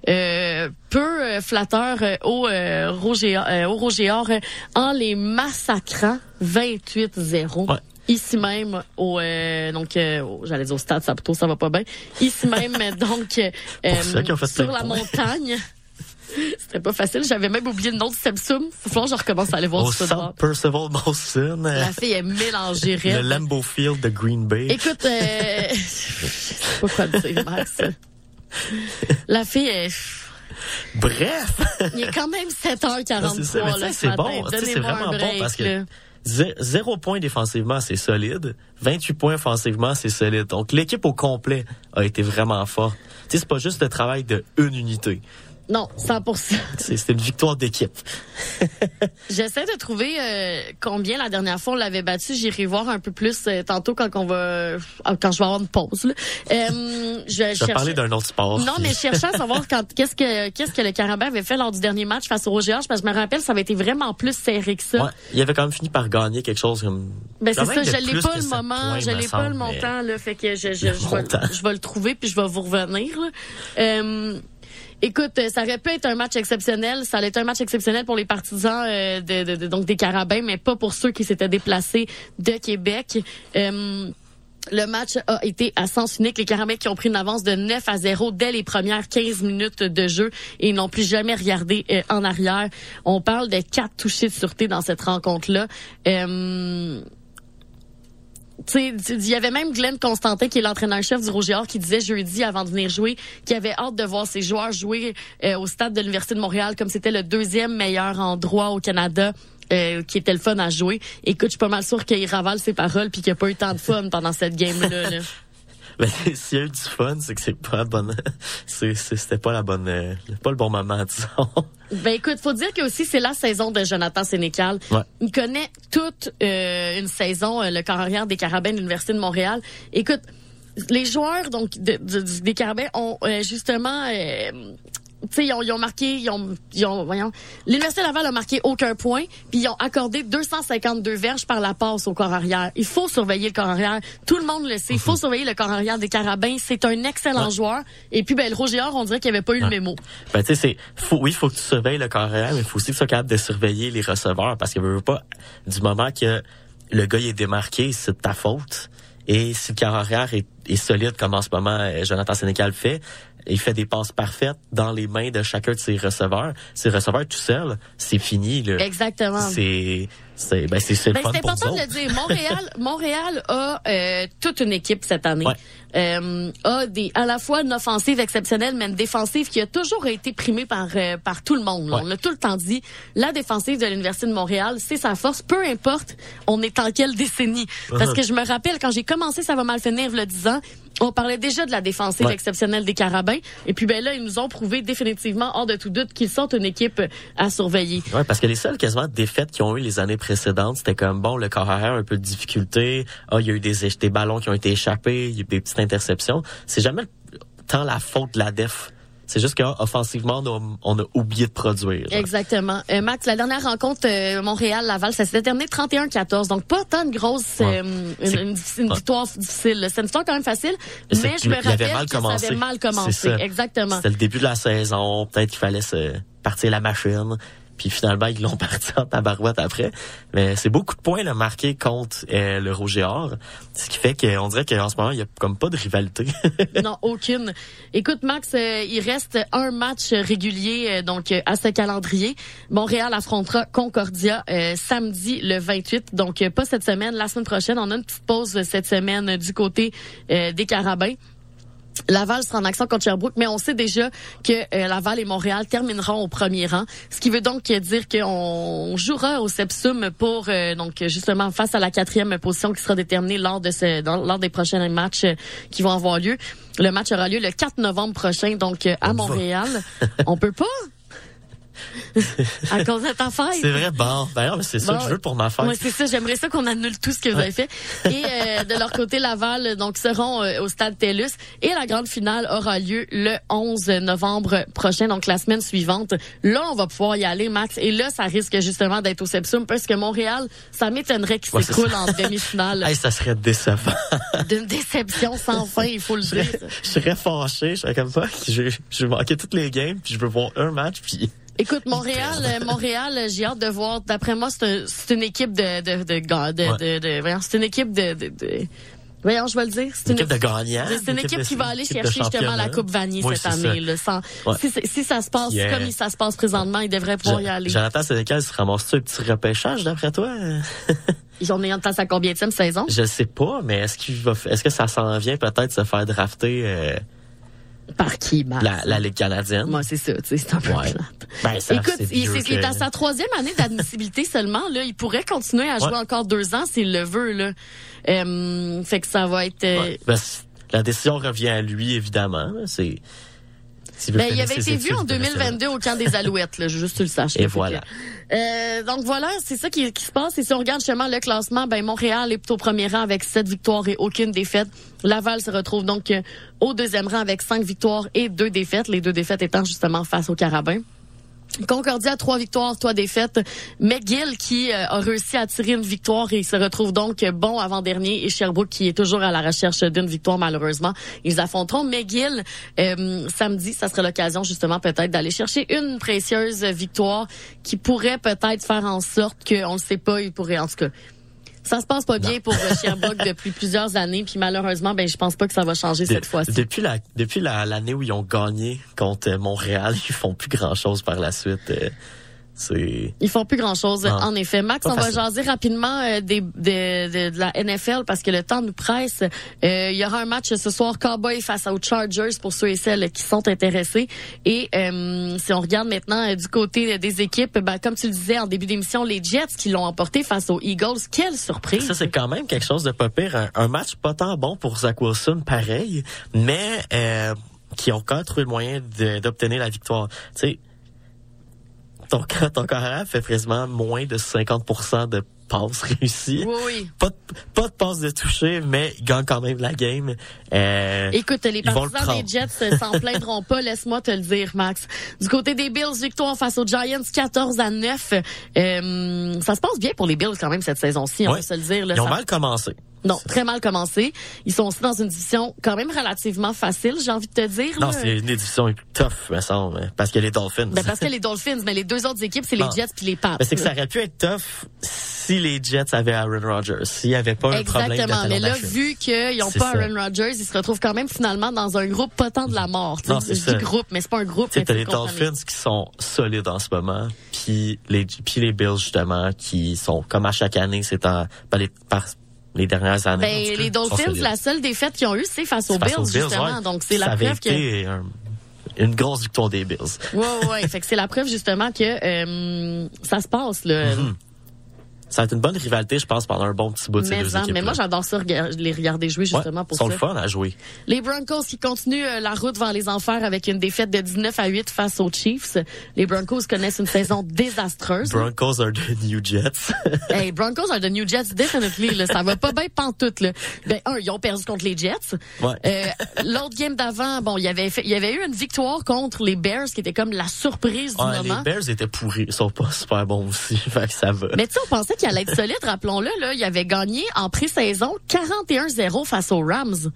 euh, peu euh, flatteur euh, au, euh, Roger, euh, au Roger Or, euh, en les massacrant 28-0. Ouais. Ici même au euh, donc euh, j'allais dire au stade Saputo ça va pas bien ici même donc euh, sur la montagne c'était pas facile j'avais même oublié le nom de Samsung falloir que je recommence à aller voir ça Percival Molson, la fille est mélangée le. Lambeau Field de Green Bay. Écoute, euh, je sais pas quoi dire, Max. La fille est... Bref, Il est quand même c'est ça, 7h43 mais tu là, sais, ce c'est bon, c'est vraiment bon parce que là. zé- zéro point défensivement, c'est solide. 28 points offensivement, c'est solide. Donc l'équipe au complet a été vraiment forte. Tu sais, c'est pas juste le travail de une unité. Non, 100%. C'est une victoire d'équipe. J'essaie de trouver euh, combien la dernière fois on l'avait battu. J'irai voir un peu plus euh, tantôt quand on va euh, quand je vais avoir une pause. Là. Euh, je vais Je vais chercher- parler d'un autre sport. Non, mais je cherchais à savoir quand qu'est-ce que qu'est-ce que le Carabin avait fait lors du dernier match face au Roger parce que je me rappelle ça avait été vraiment plus serré que ça. Ouais, il avait quand même fini par gagner quelque chose comme. Ben c'est ça, je l'ai pas le moment, points, je l'ai pas le montant là, fait que je je, Le je, vais, montant. je vais le trouver puis je vais vous revenir. là. Écoute, euh, ça aurait pu être un match exceptionnel. Ça allait être un match exceptionnel pour les partisans euh, de, de- de- donc des Carabins, mais pas pour ceux qui s'étaient déplacés de Québec. Euh, le match a été à sens unique. Les Carabins qui ont pris une avance de 9 à 0 dès les premières 15 minutes de jeu et n'ont plus jamais regardé euh, en arrière. On parle de quatre touchés de sûreté dans cette rencontre-là. Euh, il y avait même Glenn Constantin, qui est l'entraîneur-chef du Or, qui disait jeudi, avant de venir jouer, qu'il avait hâte de voir ses joueurs jouer euh, au stade de l'Université de Montréal, comme c'était le deuxième meilleur endroit au Canada. euh, qui était le fun à jouer. Écoute, je suis pas mal sûr qu'il ravale ses paroles puis qu'il a pas eu tant de fun pendant cette game-là. là. Ben, s'il y a eu du fun, c'est que c'est pas la bonne. C'était pas la bonne. euh, pas le bon moment, disons. Ben écoute, faut dire que aussi c'est la saison de Jonathan Sénécal. Ouais. Il connaît toute euh, une saison, euh, le carrière des Carabins de l'Université de Montréal. Écoute, les joueurs donc de- des Carabins ont euh, justement euh, sais, ils ont, ils ont marqué, ils ont, ils ont, voyons, l'Université Laval a marqué aucun point, puis ils ont accordé 252 verges par la passe au corps arrière. Il faut surveiller le corps arrière. Tout le monde le sait. Il faut surveiller le corps arrière des Carabins. C'est un excellent Ouais. joueur. Et puis, ben, le Roger Or, on dirait qu'il avait pas eu le mémo. Ben, tu sais, c'est, faut, oui, il faut que tu surveilles le carrière, mais il faut aussi que tu sois capable de surveiller les receveurs parce que veut, pas, du moment que le gars il est démarqué, c'est de ta faute. Et si le carrière est, est solide comme en ce moment euh, Jonathan Sénécal fait, il fait des passes parfaites dans les mains de chacun de ses receveurs. Ses receveurs tout seul, c'est fini, là. Exactement. C'est, c'est, ben, c'est, Ben, pour important nous de le dire. Montréal, Montréal a euh, toute une équipe cette année. Ouais. Euh, a des à la fois une offensive exceptionnelle, mais une défensive qui a toujours été primée par euh, par tout le monde. Ouais. On a tout le temps dit, la défensive de l'Université de Montréal, c'est sa force, peu importe on est en quelle décennie. Parce que je me rappelle, quand j'ai commencé Ça va mal finir, le 10 ans, on parlait déjà de la défensive Ouais. exceptionnelle des Carabins. Et puis ben là, ils nous ont prouvé définitivement, hors de tout doute, qu'ils sont une équipe à surveiller. Ouais, parce que les seules quasiment défaites qu'ils ont eu les années précédentes, c'était comme bon, le corps arrière, un peu de difficulté. Ah, il y a eu des, des ballons qui ont été échappés, il y a eu des petites interceptions. C'est jamais tant la faute de la def. C'est juste qu'offensivement, on, a- on a oublié de produire. genre. Exactement. Euh, Max, la dernière rencontre euh, Montréal-Laval, ça s'était terminé 31-14. Donc, pas tant de grosse... Ouais. euh, une, une- une ouais. victoire difficile. C'est une victoire quand même facile, Mais je me il avait rappelle mal que ça commencé. avait mal commencé. ça. Exactement. C'était le début de la saison. Peut-être qu'il fallait se partir la machine. Puis finalement, ils l'ont parti en tabarouette après. Mais c'est beaucoup de points là, marqués contre euh, le Roger Or. Ce qui fait qu'on dirait qu'en ce moment, il y a comme pas de rivalité. non, aucune. Écoute, Max, euh, il reste un match régulier euh, donc euh, à ce calendrier. Montréal affrontera Concordia euh, samedi le 28. Donc, pas cette semaine, la semaine prochaine. On a une petite pause cette semaine du côté des Carabins. Laval sera en action contre Sherbrooke, mais on sait déjà que euh, Laval et Montréal termineront au premier rang, ce qui veut donc dire qu'on jouera au Sepsum pour euh, donc justement face à la quatrième position qui sera déterminée lors de ce dans- lors des prochains matchs euh, qui vont avoir lieu. Le match aura lieu le 4 novembre prochain, donc à. Montréal. on peut pas? À cause de ta fête. C'est vrai, bon. D'ailleurs, mais c'est ça que je veux pour ma fête. Ouais, c'est ça. J'aimerais ça qu'on annule tout ce que vous avez fait. Et euh, de leur côté, Laval donc seront euh, au stade TELUS et la grande finale aura lieu le 11 novembre prochain, donc la semaine suivante. Là, on va pouvoir y aller, Max. Et là, ça risque justement d'être au Sepsum parce que Montréal, ça m'étonnerait qu'il Ouais, s'écroule en demi-finale. Hey, ça serait décevant. D'une déception sans fin, il faut le je, dire. serais, je serais fâché. Je serais comme ça. Je vais manquer toutes les games, puis je veux voir un match, puis... Écoute, Montréal, euh, Montréal, euh, j'ai hâte de voir. D'après moi, c'est un- une équipe de de de de, de, Ouais. c'est une équipe de, de, de- voyons, je vais le dire. C'est Une équipe de gagnants. c'est une équipe qui va aller chercher justement la. Coupe Vanier Oui, cette année. Là, sans, Ouais. si, ça se passe Yeah. comme ça se passe présentement, ils devraient pouvoir y aller. Jonathan Sénécal se ramasse-tu un petit repêchage d'après toi? Ils ont en passe à combien de saison? Je sais pas, mais est-ce qu'il va, est-ce que ça s'en vient peut-être se faire drafter euh, Par qui, la, la Ligue canadienne? Moi, c'est ça, tu sais, c'est un peu Ouais. Ben, ça, Écoute, c'est il, c'est- il est à sa troisième année d'admissibilité seulement. Là, il pourrait continuer à jouer Ouais. encore deux ans s'il le veut. Là. Euh, fait que ça va être. euh. Ben, la décision revient à lui, évidemment. C'est. Ben, il avait été vu en il devrait 2022 au camp des Alouettes, là, juste tu le saches. Et voilà. euh, donc voilà, c'est ça qui, qui se passe. Et si on regarde justement le classement, ben Montréal est plutôt au premier rang avec sept victoires et aucune défaite. Laval se retrouve donc euh, au deuxième rang avec cinq victoires et deux défaites. Les deux défaites étant justement face au Carabin. Concordia, trois victoires, trois défaites. McGill qui euh, a réussi à tirer une victoire et se retrouve donc bon avant-dernier. Et Sherbrooke qui est toujours à la recherche d'une victoire malheureusement. Ils affronteront McGill euh, samedi. Ça sera l'occasion justement peut-être d'aller chercher une précieuse victoire qui pourrait peut-être faire en sorte que, on ne sait pas, il pourrait en tout cas. Ça se passe pas bien pour euh, Sherbrooke depuis plusieurs années, puis malheureusement, ben je pense pas que ça va changer De- cette fois-ci. Depuis la depuis la- l'année où ils ont gagné contre euh, Montréal, ils font plus grand chose par la suite. euh, Ils font plus grand chose, Non. en effet. Max, on va jaser rapidement euh, des, de, de, de la NFL parce que le temps nous presse. Euh, il y aura un match ce soir, Cowboy face aux Chargers pour ceux et celles qui sont intéressés. Et euh, si on regarde maintenant euh, du côté des équipes, ben, comme tu le disais en début d'émission, les Jets qui l'ont emporté face aux Eagles. Quelle surprise! ça c'est quand même quelque chose de pas pire. Un, un match pas tant bon pour Zach Wilson, pareil, mais euh, qui ont quand même trouvé le moyen d'obtenir la victoire. Tu sais, ton ton carrière fait quasiment moins de 50% de passes réussies. Oui, oui. Pas de, pas de passes de toucher, mais il gagne quand même la game. Euh, Écoute, les le partisans des. Jets euh, s'en plaindront pas, laisse-moi te le dire, Max. Du côté des Bills, victoire face aux Giants, 14 à 9. Euh, ça se passe bien pour les Bills quand même cette saison-ci, on Ouais. va se le dire. là, ils ont ça- mal commencé. Non, très mal commencé. Ils sont aussi dans une division quand même relativement facile, j'ai envie de te dire. Non, c'est une édition tough, me semble, parce qu'il y a les Dolphins. Ben, parce que les Dolphins, mais les deux autres équipes, c'est les Non. Jets puis les Pats. Mais c'est que ça aurait pu être tough si les Jets avaient Aaron Rodgers, s'il n'y avait pas un problème Exactement. Mais là, vu qu'ils n'ont C'est pas ça. Aaron Rodgers, ils se retrouvent quand même finalement dans un groupe pas tant de la mort. Non, c'est ça. groupe, mais c'est pas un groupe. Tu les. Dolphins qui sont solides en ce moment, puis les puis les Bills justement qui sont comme à chaque année, c'est par par les dernières années. en Ben, les Dolphins, la seule défaite qu'ils ont eue, c'est face aux Bills, aux Bills, justement. ouais. Donc, c'est la preuve que... un- une grosse victoire des Bills. Ouais, ouais, fait que c'est la preuve, justement, que euh, ça se passe, là. Ça va être une bonne rivalité, je pense, pendant un bon petit bout de ces mais, deux en- équipes. mais moi, j'adore ça, les regarder jouer, justement, ouais, pour sont ça. le fun à jouer. Les Broncos qui continuent euh, la route vers les enfers avec une défaite de 19 à 8 face aux Chiefs. Les Broncos connaissent une saison désastreuse. Broncos are the New Jets. hey, Broncos are the New Jets, definitely. Là, ça va pas bien pantoute. Là. Ben, un, ils ont perdu contre les Jets. Ouais. Euh, L'autre game d'avant, bon, il y avait fait, il y avait eu une victoire contre les Bears qui était comme la surprise du Ouais, moment. les Bears étaient pourris, ils sont pas super bons aussi, fait que ça va. Mais tu sais, on pensait qu'il allait être solide, rappelons-le, là. Il avait gagné en pré-saison 41-0 face aux Rams.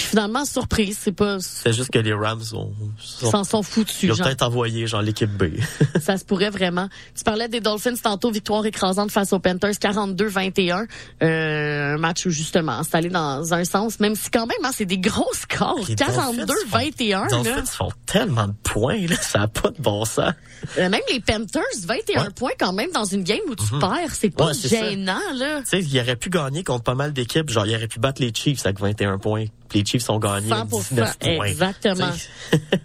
Puis finalement, surprise, c'est pas, C'est juste que les Rams ont, sont- s'en sont foutus. ils ont peut-être envoyé genre l'équipe B. Ça se pourrait vraiment. Tu parlais des Dolphins tantôt, victoire écrasante face aux Panthers, 42-21. Euh, un match où justement, c'est allé dans un sens, même si quand même, hein, c'est des gros scores. Les Dolphins 42-21. Les. Dolphins font tellement de points, là, ça a pas de bon sens. Euh, même les Panthers, 21 Ouais. Mhm. points quand même dans une game où tu perds. C'est pas Ouais, c'est ça. gênant, là. Tu sais, il aurait pu gagner contre pas mal d'équipes, genre il aurait pu battre les Chiefs avec 21 points les Chiefs ont gagné 100%, 19 points. exactement.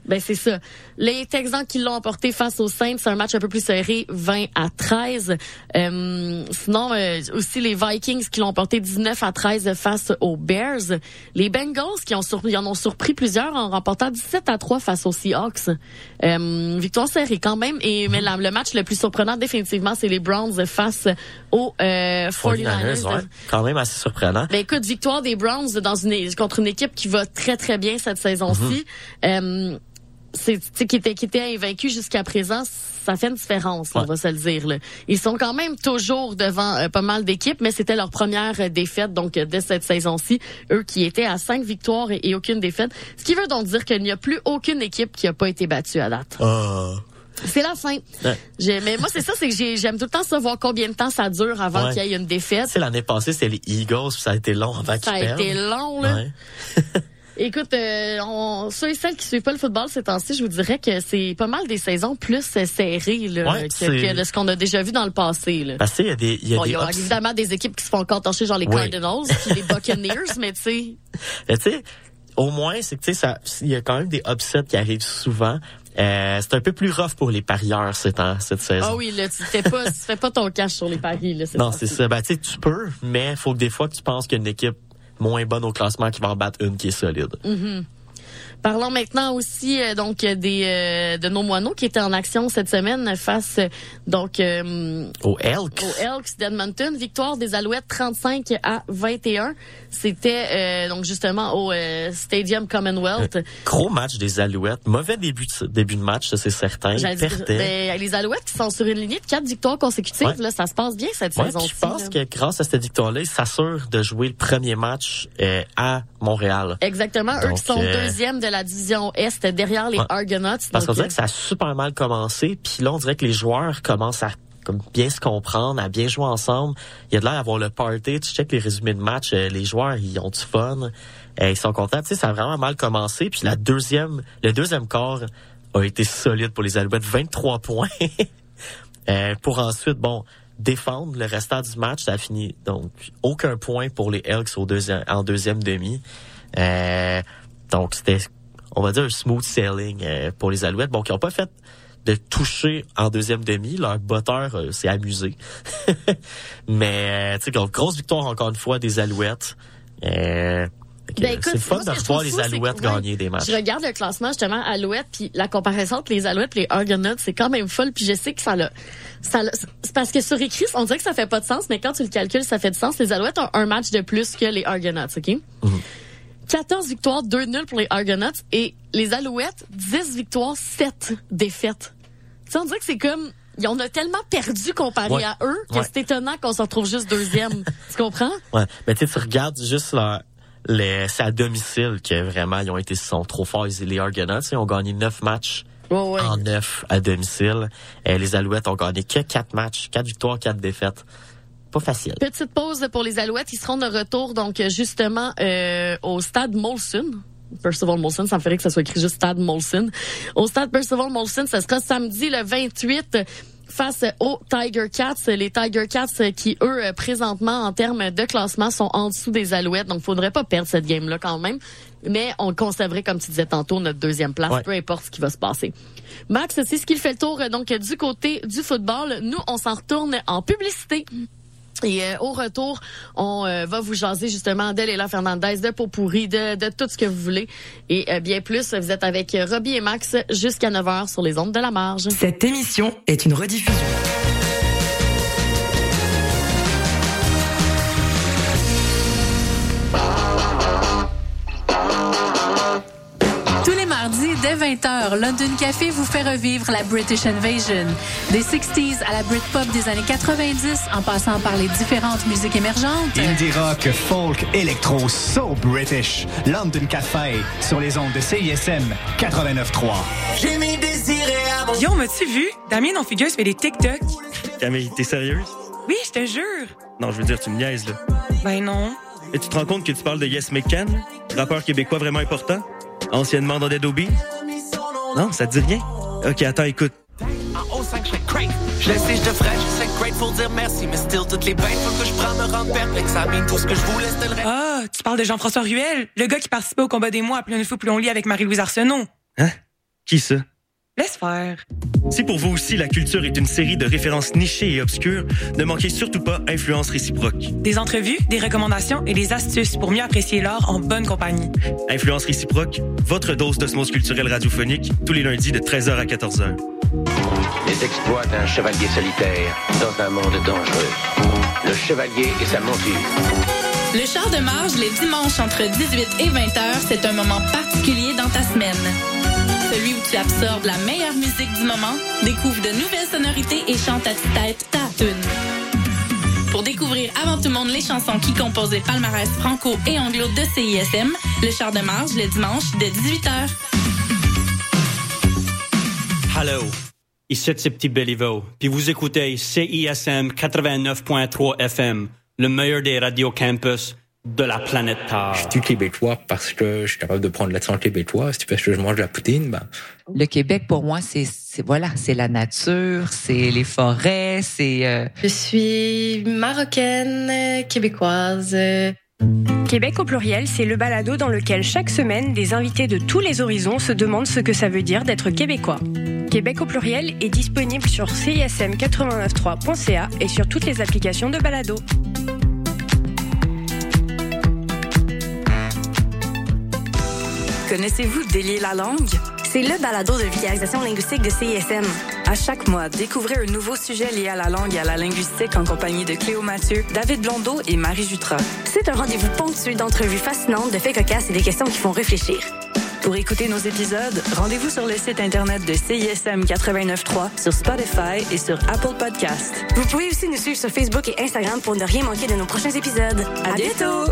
Ben c'est ça. Les Texans qui l'ont emporté face aux Saints, c'est un match un peu plus serré, 20 à 13. Euh, sinon euh, aussi les Vikings qui l'ont emporté 19 à 13 face aux Bears. Les Bengals qui ont surpris, en ont surpris plusieurs en remportant 17 à 3 face aux Seahawks. Euh, victoire serrée quand même. Et mais la- le match le plus surprenant définitivement, c'est les Browns face aux euh, 49ers. 49ers, ouais, quand même assez surprenant. Ben écoute, victoire des Browns dans une contre une équipe qui va très très bien cette saison-ci. Euh, c'est qui était qui était invaincu jusqu'à présent, ça fait une différence, on va se le dire. Là. Ils sont quand même toujours devant euh, pas mal d'équipes, mais c'était leur première euh, défaite donc euh, de cette saison-ci. Eux qui étaient à cinq victoires et, et aucune défaite, ce qui veut donc dire qu'il n'y a plus aucune équipe qui a pas été battue à date. Ah. C'est la fin. Ouais. Mais moi c'est ça, c'est que j'ai- j'aime tout le temps savoir combien de temps ça dure avant Ouais. qu'il y ait une défaite. Tu sais, l'année passée, c'était les Eagles, puis ça a été long avant qu'ils Ça a perdent. été long là. Ouais. Écoute, euh, on, ceux et celles qui suivent pas le football ces temps-ci, je vous dirais que c'est pas mal des saisons plus euh, serrées là, Ouais, que, c'est- ce qu'on a déjà vu dans le passé. Là. Parce y a des, il y a Bon, des y a évidemment des équipes qui se font encore torcher, genre les. Cardinals puis les Buccaneers, mais tu sais, Mais tu sais, au moins, c'est que tu sais, il y a quand même des upsets qui arrivent souvent. Euh, c'est un peu plus rough pour les parieurs cette, an- cette saison. ah oui, là, tu fais pas, tu fais pas ton cash sur les paris là. non, c'est ça. Ben, tu sais, tu peux, mais faut que des fois que tu penses qu'il y a une équipe moins bonne au classement qui va en battre une qui est solide. Parlons maintenant aussi euh, donc des euh, de nos moineaux qui étaient en action cette semaine face euh, donc euh, Au Elks. aux Elks d'Edmonton. Victoire des Alouettes 35 à 21. C'était euh, donc justement au euh, Stadium Commonwealth. Gros match des Alouettes. Mauvais début de, début de match, ça c'est certain. Ben, les Alouettes qui sont sur une lignée de quatre victoires consécutives, Ouais. là, ça se passe bien cette Ouais, saison je pense que grâce à cette victoire-là, ils s'assurent de jouer le premier match euh, à Montréal. Exactement, eux qui sont euh, deuxième de la division Est derrière les Ouais. Argonauts. Parce qu'on dirait que ça a super mal commencé, puis là on dirait que les joueurs commencent à comme bien se comprendre, à bien jouer ensemble. Il y a de l'air d'avoir le party. Tu check les résumés de match, euh, les joueurs ils ont du fun, euh, ils sont contents. Tu sais, ça a vraiment mal commencé. Puis la deuxième, le deuxième quart a été solide pour les Alouettes, 23 points. Euh, pour ensuite, bon, défendre le restant du match, ça a fini donc aucun point pour les Elks au deuxième, en deuxième demi. Euh, donc c'était, on va dire, un smooth sailing euh, pour les Alouettes. Bon, qui n'ont pas fait de toucher en deuxième demi. Leur botteur euh, s'est amusé. Mais, euh, tu sais, grosse victoire encore une fois des Alouettes. Euh, Ben, c'est fun de revoir les Alouettes ouais, gagner des matchs. Je regarde le classement justement Alouettes puis la comparaison entre les Alouettes et les Argonauts, c'est quand même folle puis je sais que ça l'a ça c'est parce que sur écrit, on dirait que ça fait pas de sens mais quand tu le calcules, ça fait du sens. Les Alouettes ont un match de plus que les Argonauts, OK? Mhm. 14 victoires, 2 nuls pour les Argonauts et les Alouettes 10 victoires, 7 défaites. Tu sais, on dirait que c'est comme ils en ont tellement perdu comparé Ouais. à eux que Ouais. c'est étonnant qu'on se retrouve juste deuxième. tu comprends? Ouais. Mais tu sais, tu regardes juste leur, les, c'est à domicile que vraiment ils ont été sont trop forts. Les les Argonauts, ils ont gagné neuf matchs Ouais, ouais. en neuf à domicile. Et les Alouettes ont gagné que quatre matchs, quatre victoires, quatre défaites. Pas facile. Petite pause pour les Alouettes. Ils seront de retour donc justement euh, au stade Molson. Percival Molson, ça me ferait que ça soit écrit juste stade Molson. Au stade Percival Molson, ça sera samedi le 28 face aux Tiger Cats. Les Tiger Cats qui, eux, présentement, en termes de classement, sont en dessous des Alouettes. Donc, faudrait pas perdre cette game-là quand même. Mais on conserverait, comme tu disais tantôt, notre deuxième place, Ouais. peu importe ce qui va se passer. Max, c'est ce qui fait le tour euh, donc du côté du football. Nous, on s'en retourne en publicité. Et euh, au retour, on euh, va vous jaser justement d'Elela Fernandez, de Pourri, de, de tout ce que vous voulez. Et euh, bien plus, vous êtes avec euh, Robbie et Max jusqu'à 9h sur les ondes de la marge. Cette émission est une rediffusion. Tous les mardis, dès 20h, London Café vous fait revivre la British Invasion. Des 60s à la Britpop des années 90, en passant par les différentes musiques émergentes. Indie rock, folk, électro, so British. London Café sur les ondes de CISM 89.3. Guillaume, as-tu vu? Damien, non figure, fait des TikTok. Camille, t'es sérieuse? Oui, je te jure. Non, je veux dire, tu me niaises, là. Ben non. Et tu te rends compte que tu parles de Yes McCann, rappeur québécois vraiment important? Anciennement dans Dead Obies? Non, ça te dit rien? Ok, attends, écoute. En haut 5, je crave. Je laisse je te ferai, je sais grateful dire merci, mais still toutes les bêtes que je prends me rendent perplexe. Mean, tout ce que je voulais, c'était le reste. Ah, tu parles de Jean-François Ruel, le gars qui participait au combat des mois à Plus on est fou, plus on lit avec Marie-Louise Arsenault. Hein? Qui ça? Laisse faire. Si pour vous aussi la culture est une série de références nichées et obscures, ne manquez surtout pas Influence réciproque. Des entrevues, des recommandations et des astuces pour mieux apprécier l'art en bonne compagnie. Influence réciproque, votre dose d'osmose culturelle radiophonique, tous les lundis de 13h à 14h. Les exploits d'un chevalier solitaire dans un monde dangereux. Le chevalier et sa monture. Le char de marge les dimanches entre 18 et 20 heures, c'est un moment particulier dans ta semaine. Celui où tu absorbes la meilleure musique du moment, découvre de nouvelles sonorités et chante à tue-tête ta tune. Pour découvrir avant tout le monde les chansons qui composent les palmarès franco et anglo de CISM, le char de marge le dimanche dès 18h. Hello, ici c'est Petit puis vous écoutez CISM 89.3 FM, le meilleur des radios campus de la planète Terre. Je suis québécois parce que je suis capable de prendre l'accent québécois. Si parce que je mange de la poutine, ben. Le Québec, pour moi, c'est voilà, c'est la nature, c'est les forêts, c'est. euh, Je suis marocaine, québécoise. Québec au pluriel, c'est le balado dans lequel chaque semaine, des invités de tous les horizons se demandent ce que ça veut dire d'être québécois. Québec au pluriel est disponible sur cism893.ca et sur toutes les applications de balado. Connaissez-vous Délier la langue? C'est le balado de vulgarisation linguistique de CISM. À chaque mois, découvrez un nouveau sujet lié à la langue et à la linguistique en compagnie de Cléo Mathieu, David Blondeau et Marie Jutra. C'est un rendez-vous ponctué d'entrevues fascinantes, de faits cocasses et des questions qui font réfléchir. Pour écouter nos épisodes, rendez-vous sur le site internet de CISM 89.3, sur Spotify et sur Apple Podcast. Vous pouvez aussi nous suivre sur Facebook et Instagram pour ne rien manquer de nos prochains épisodes. À bientôt!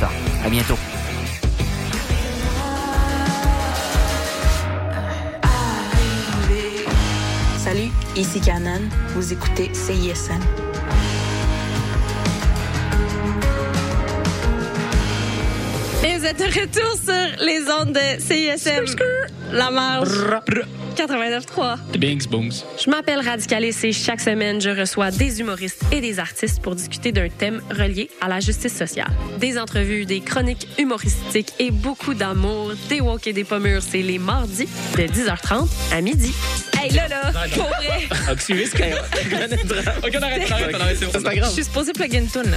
À bientôt. Salut, ici Canon. Vous écoutez CISM. Et vous êtes de retour sur les ondes de CISM. La marge. 89.3. Bings, booms. Je m'appelle Radicalis et chaque semaine, je reçois des humoristes et des artistes pour discuter d'un thème relié à la justice sociale. Des entrevues, des chroniques humoristiques et beaucoup d'amour, des walk et des pommures. C'est les mardis de 10h30 à midi. Hey, là, là, pour vrai. Même. Ok, on arrête, on arrête, on arrête, c'est pas Je grave. suis supposée plugger une toune, là.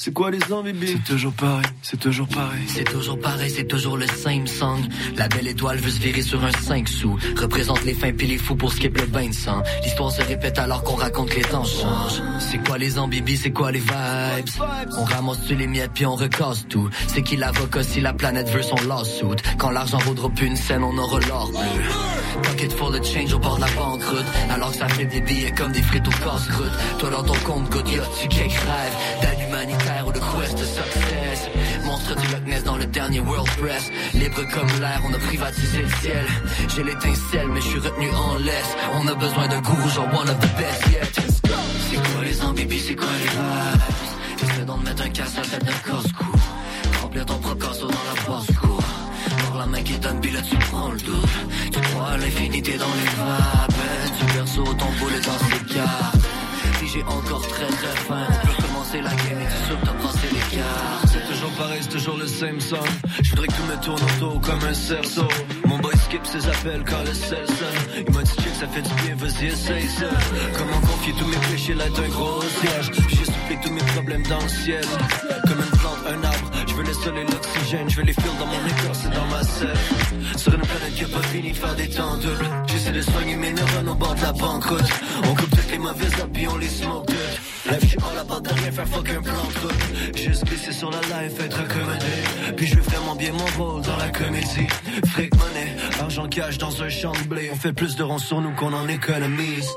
C'est quoi les ans, bébé C'est toujours pareil, c'est toujours pareil. C'est toujours pareil, c'est toujours le same song. La belle étoile veut se virer sur un 5 sous. Représente les fins pis les fous pour skipper le bain de sang. L'histoire se répète alors qu'on raconte que les temps changent. C'est quoi les ans, bibi, c'est quoi les vibes? On ramasse sur les miettes puis on recasse tout. C'est qui l'avocat si la planète veut son lawsuit? Quand l'argent vaudra plus une scène, on aura l'or bleu. Pocket full de change au bord de la banqueroute. Alors que ça fait des billets comme des frites au casse-croûte. Toi dans ton compte, good, y'a tu quelques rêves d'un humanitaire? Quest de success. Monstre du Loch Ness dans le dernier World Press. Libre comme l'air, on a privatisé le ciel. J'ai l'étincelle, mais je suis retenu en laisse. On a besoin d'un gourou, genre one of the best yet. C'est quoi les baby, c'est quoi les vibes? Essaie d'en mettre un casse à tête d'un casse-cou. Remplir ton procasso dans la basse-cour. Pour la main qui donne, puis tu prends le double. Tu crois l'infinité dans les vapes. Tu perso ton boulet dans ses cartes. Puis j'ai encore très très faim. Commencer la game et tu que t'as cartes. C'est toujours pareil, c'est toujours le same song. Je voudrais que tout me tourne autour comme un cerceau. Mon boy skip ses appels quand le sel. Il m'a dit check, ça fait du bien, vas-y, essaye ça. Comment confier tous mes péchés là d'un gros siège? J'ai soufflé tous mes problèmes dans le ciel. Comme une plante, un arbre. Je veux le soleil, l'oxygène. Je veux les fils dans mon écorce et dans ma selle. Sur une planète qui a pas fini de faire des. J'essaie de soigner mes neurones au bord de la banqueroute. On coupe toutes les mauvaises habits, on les smoke toutes. Life, j'suis all about de rien faire fuck un plan de. Juste glisser sur la life, être accommodé. Puis je fais vraiment bien mon rôle dans la comédie. Fric money, argent cash dans un champ de blé. On fait plus de ronds sur nous qu'on en économise.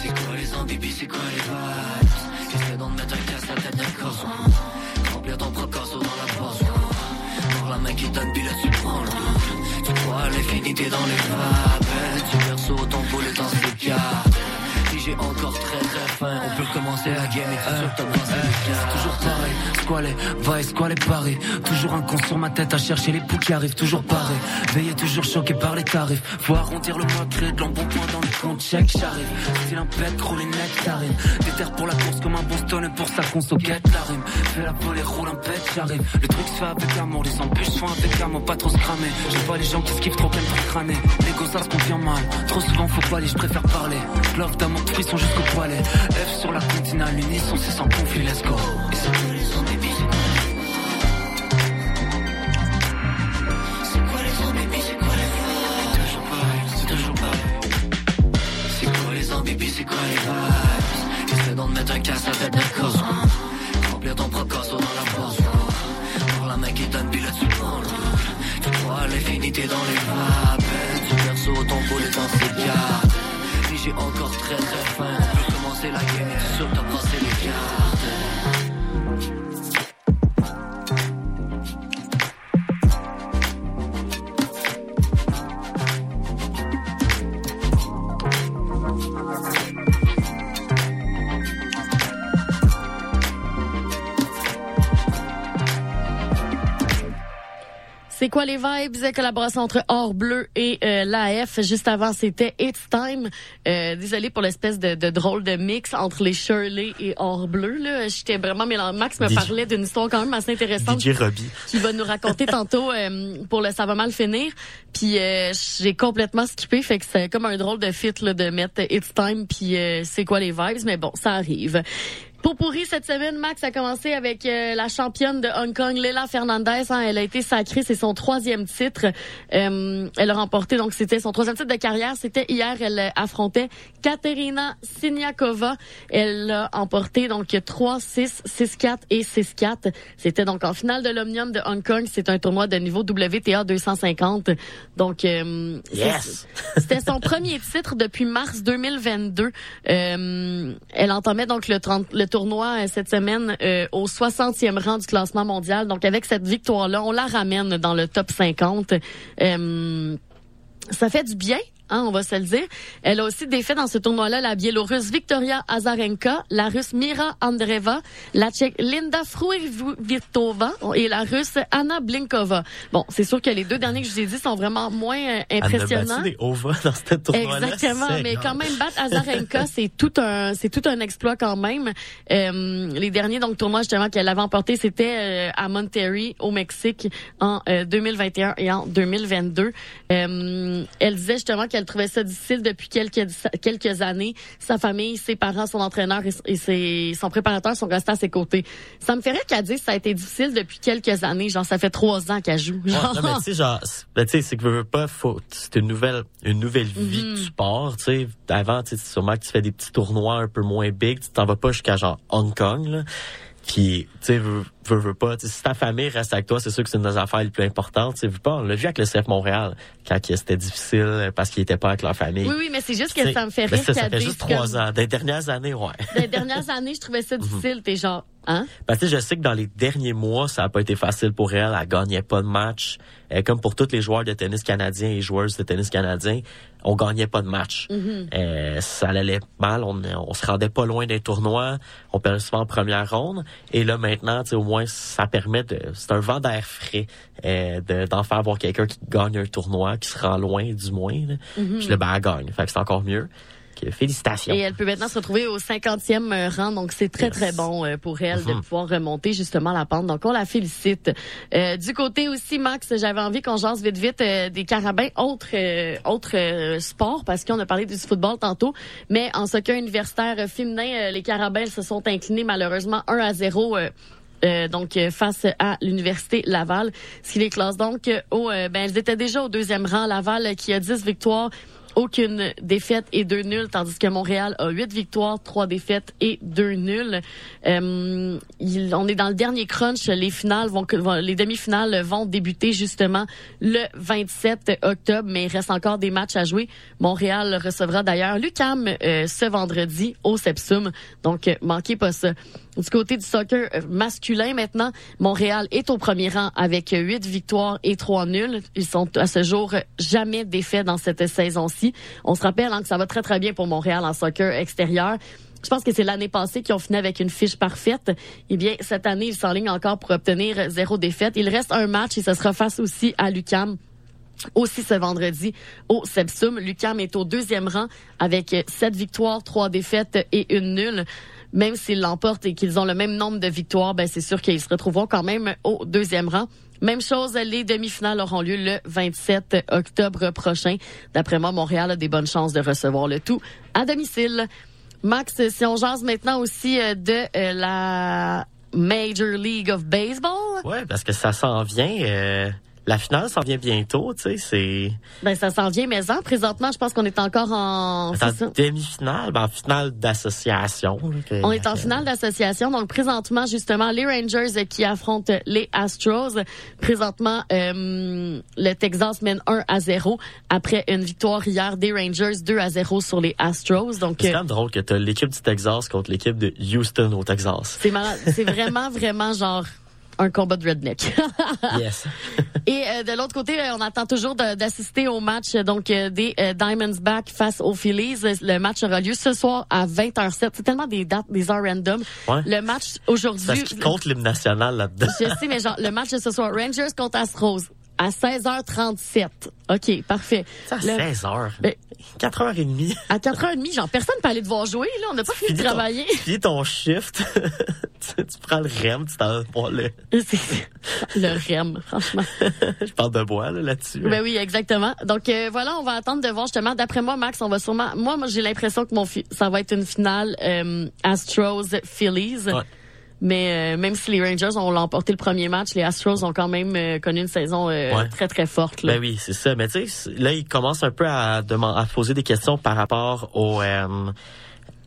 C'est quoi les baby, c'est quoi les vibes? Essaie d'en mettre un casse à la tête d'un corps. Remplir ton procasso dans la poche. Pour la main qui donne, puis le l'infinité dans les vapes. Tu perso ton boulet dans ses cartes. J'ai encore très très faim. On peut recommencer la game et. Toujours pareil, squalé, va squalé pareil. Toujours un con sur ma tête à chercher les poux qui arrivent, toujours pareil. Veillé toujours choqué par les tarifs. Faut arrondir le mois, créer de l'embonpoint dans les comptes, check, j'arrive. Style un pet, rouler nectarine. Déterre pour la course comme un Boston et pour sa conso, quête la rime. Fais la volée, roule un pet, j'arrive. Le truc se fait avec amour, les embûches font avec amour, pas trop se. Je vois les gens qui se kiffent trop qu'aiment trop crâner. Les gosses, ça se convient mal. Trop souvent, faut pas aller, je préfère parler. Love d'amour, de frisson jusqu'au poilet. F sur la continale, l'unisson, c'est sans conflit, let's go. Et c'est tous les baby, c'est C'est quoi les baby, c'est quoi les vibes? Toujours pareil, c'est toujours pareil. C'est quoi les baby, c'est quoi les vibes? Essaie d'en mettre un casse à tête d'un corps. Remplir ton procasso dans la poche. Pour la main qui donne, tu prends le double. Tu crois à l'infinité dans les vapes. Tu perso ses cartes. J'ai encore très très faim. On peut commencer la game et tu sûr C'est quoi les vibes? Collaboration entre Or Bleu et euh, l'AF. Juste avant, c'était It's Time. Euh, désolé pour l'espèce de, de drôle de mix entre les Shirley et Or Bleu. Là, j'étais vraiment mélangé. Max me DJ parlait d'une histoire quand même assez intéressante. DJ Robbie. Qui va nous raconter tantôt euh, pour le ça va mal finir. Puis euh, j'ai complètement skippé, fait que c'est comme un drôle de fit là, de mettre It's Time puis euh, c'est quoi les vibes, mais bon, ça arrive. Pour pourri cette semaine, Max a commencé avec euh, la championne de Hong Kong, Leila Fernandez. hein. elle a été sacrée, c'est son troisième titre. Euh, elle a remporté, donc c'était son troisième titre de carrière. C'était hier, elle euh, affrontait Katerina Siniakova. Elle a emporté donc 3-6, 6-4 et 6-4. C'était donc en finale de l'Omnium de Hong Kong. C'est un tournoi de niveau WTA 250. Donc, euh, Yes! c'était son premier titre depuis mars 2022. Euh, elle entamait donc le, 30 le tournoi euh, cette semaine euh, au 60e rang du classement mondial. Donc avec cette victoire-là, on la ramène dans le top 50. Euh, ça fait du bien. Hein, on va se le dire. Elle a aussi défait dans ce tournoi-là la Biélorusse Victoria Azarenka, la Russe Mira Andreeva, la Tchèque Linda Fruivitova et la Russe Anna Blinkova. Bon, c'est sûr que les deux derniers que je vous ai dit sont vraiment moins euh, Elle a impressionnants. des ovas dans cette tournoi-là. Exactement, mais énorme. quand même battre Azarenka, c'est tout un c'est tout un exploit quand même. Euh, les derniers donc tournois justement qu'elle avait emporté, c'était euh, à Monterrey au Mexique en euh, 2021 et en 2022. Euh, elle disait justement qu'elle qu'elle trouvait ça difficile depuis quelques quelques années. Sa famille, ses parents, son entraîneur et, et ses, son préparateur sont restés à ses côtés. Ça me ferait qu'elle dise que ça a été difficile depuis quelques années. Genre, ça fait trois ans qu'elle joue. Genre. Ouais, non, mais tu sais, genre, c'est- ben, tu sais, c'est que veux, veux pas, faut, c'est une nouvelle, une nouvelle vie que tu pars, tu sais. Avant, tu sais, sûrement que tu fais des petits tournois un peu moins big, tu t'en vas pas jusqu'à genre Hong Kong, là. Puis, tu sais, veux, veux, pas, tu sais, si ta famille reste avec toi, c'est sûr que c'est une des affaires les plus importantes, tu sais, veux pas, on l'a vu avec le CF Montréal, quand c'était difficile parce qu'ils étaient pas avec leur famille. Oui, oui, mais c'est juste que sais, ça me fait ben, rire ça, fait juste trois comme- ans. Des dernières années, ouais. Les dernières années, je trouvais ça difficile. T'es genre, hein? Parce que je sais que dans les derniers mois, ça a pas été facile pour elle. Elle gagnait pas de match. Euh, comme pour tous les joueurs de tennis canadiens et joueuses de tennis canadiens, on gagnait pas de match. Mhm. Euh, ça allait mal. On, on se rendait pas loin des tournois. On perdait souvent en première ronde. Et là, maintenant, tu sais, au moins, ça permet de... C'est un vent d'air frais euh, de- d'en faire voir quelqu'un qui gagne un tournoi, qui se rend loin, du moins. Là. Mhm. Puis là, ben, elle gagne. Fait que c'est encore mieux. Que félicitations. Et elle peut maintenant se retrouver au 50e rang, donc c'est très très bon euh, pour elle de Mhm. pouvoir remonter justement la pente. Donc on la félicite. Euh, du côté aussi, Max, j'avais envie qu'on jase vite vite euh, des carabins, autres euh, autres euh, sports, parce qu'on a parlé du football tantôt, mais en soccer universitaire euh, féminin, euh, les carabins se sont inclinés malheureusement 1 à 0. Euh, donc euh, face à l'université Laval, ce qui les classe donc euh, au ben elles étaient déjà au deuxième rang Laval qui a 10 victoires aucune défaite et deux nuls, tandis que Montréal a huit victoires, trois défaites et deux nuls. Euh, il- on est dans le dernier crunch. Les finales vont, les demi-finales vont débuter justement le 27 octobre, mais il reste encore des matchs à jouer. Montréal recevra d'ailleurs Lucam euh, ce vendredi au Sepsum, donc manquez pas ça. Du côté du soccer euh, masculin maintenant, Montréal est au premier rang avec huit victoires et trois nuls. Ils sont à ce jour jamais défaits dans cette saison-ci. On se rappelle hein, que ça va très très bien pour Montréal en soccer extérieur. Je pense que c'est l'année passée qu'ils ont fini avec une fiche parfaite. Eh bien, cette année, ils s'enlignent encore pour obtenir zéro défaite. Il reste un match et ce sera face aussi à Lucam aussi ce vendredi au Sepsum. Lucam est au deuxième rang avec sept victoires, trois défaites et une nulle. Même s'ils l'emportent et qu'ils ont le même nombre de victoires, ben c'est sûr qu'ils se retrouveront quand même au deuxième rang. Même chose, les demi-finales auront lieu le 27 octobre prochain. D'après moi, Montréal a des bonnes chances de recevoir le tout à domicile. Max, si on jase maintenant aussi euh, de euh, la Major League of Baseball. Ouais, parce que ça s'en vient. euh, la finale s'en vient bientôt, tu sais, c'est... Ben, ça s'en vient, mais en présentement, je pense qu'on est encore en... En demi-finale, ben, en finale d'association. On est en finale d'association, donc présentement justement les Rangers euh, qui affrontent les Astros. Présentement, euh, le Texas mène 1 à 0 après une victoire hier des Rangers 2 à 0 sur les Astros. Donc C'est euh, quand même drôle que t'as l'équipe du Texas contre l'équipe de Houston au Texas. c'est malade. c'est vraiment vraiment genre un combat de redneck. yes. Et euh, de l'autre côté, on attend toujours d'assister au match donc euh, des euh, Diamondbacks face aux Phillies. Le match aura lieu ce soir à 20h07. C'est tellement des dates, des heures random. Ouais. Le match Parce aujourd'hui. qu'il compte l'hymne national là-dedans. Je sais, mais genre, le match de ce soir, Rangers contre Astros, à 16h37. OK, parfait. C'est à Le- 16 heures. Ben, 4h30. À 4h30, genre, personne peut aller devoir jouer, là. On n'a pas fini de ton- travailler. Finis ton shift. tu, tu prends le REM, tu t'en vas le... Le REM, franchement. Je parle de bois, là, là-dessus. Ben oui, exactement. Donc euh, voilà, on va attendre de voir justement. D'après moi, Max, on va sûrement. Moi, moi j'ai l'impression que mon fi- ça va être une finale euh, Astros Phillies. Ouais. Mais euh, même si les Rangers ont l'emporté le premier match, les Astros ont quand même euh, connu une saison euh, Ouais. très très forte. Là. Ben oui, c'est ça. Mais tu sais, là, il commence un peu à, à poser des questions par rapport au, euh,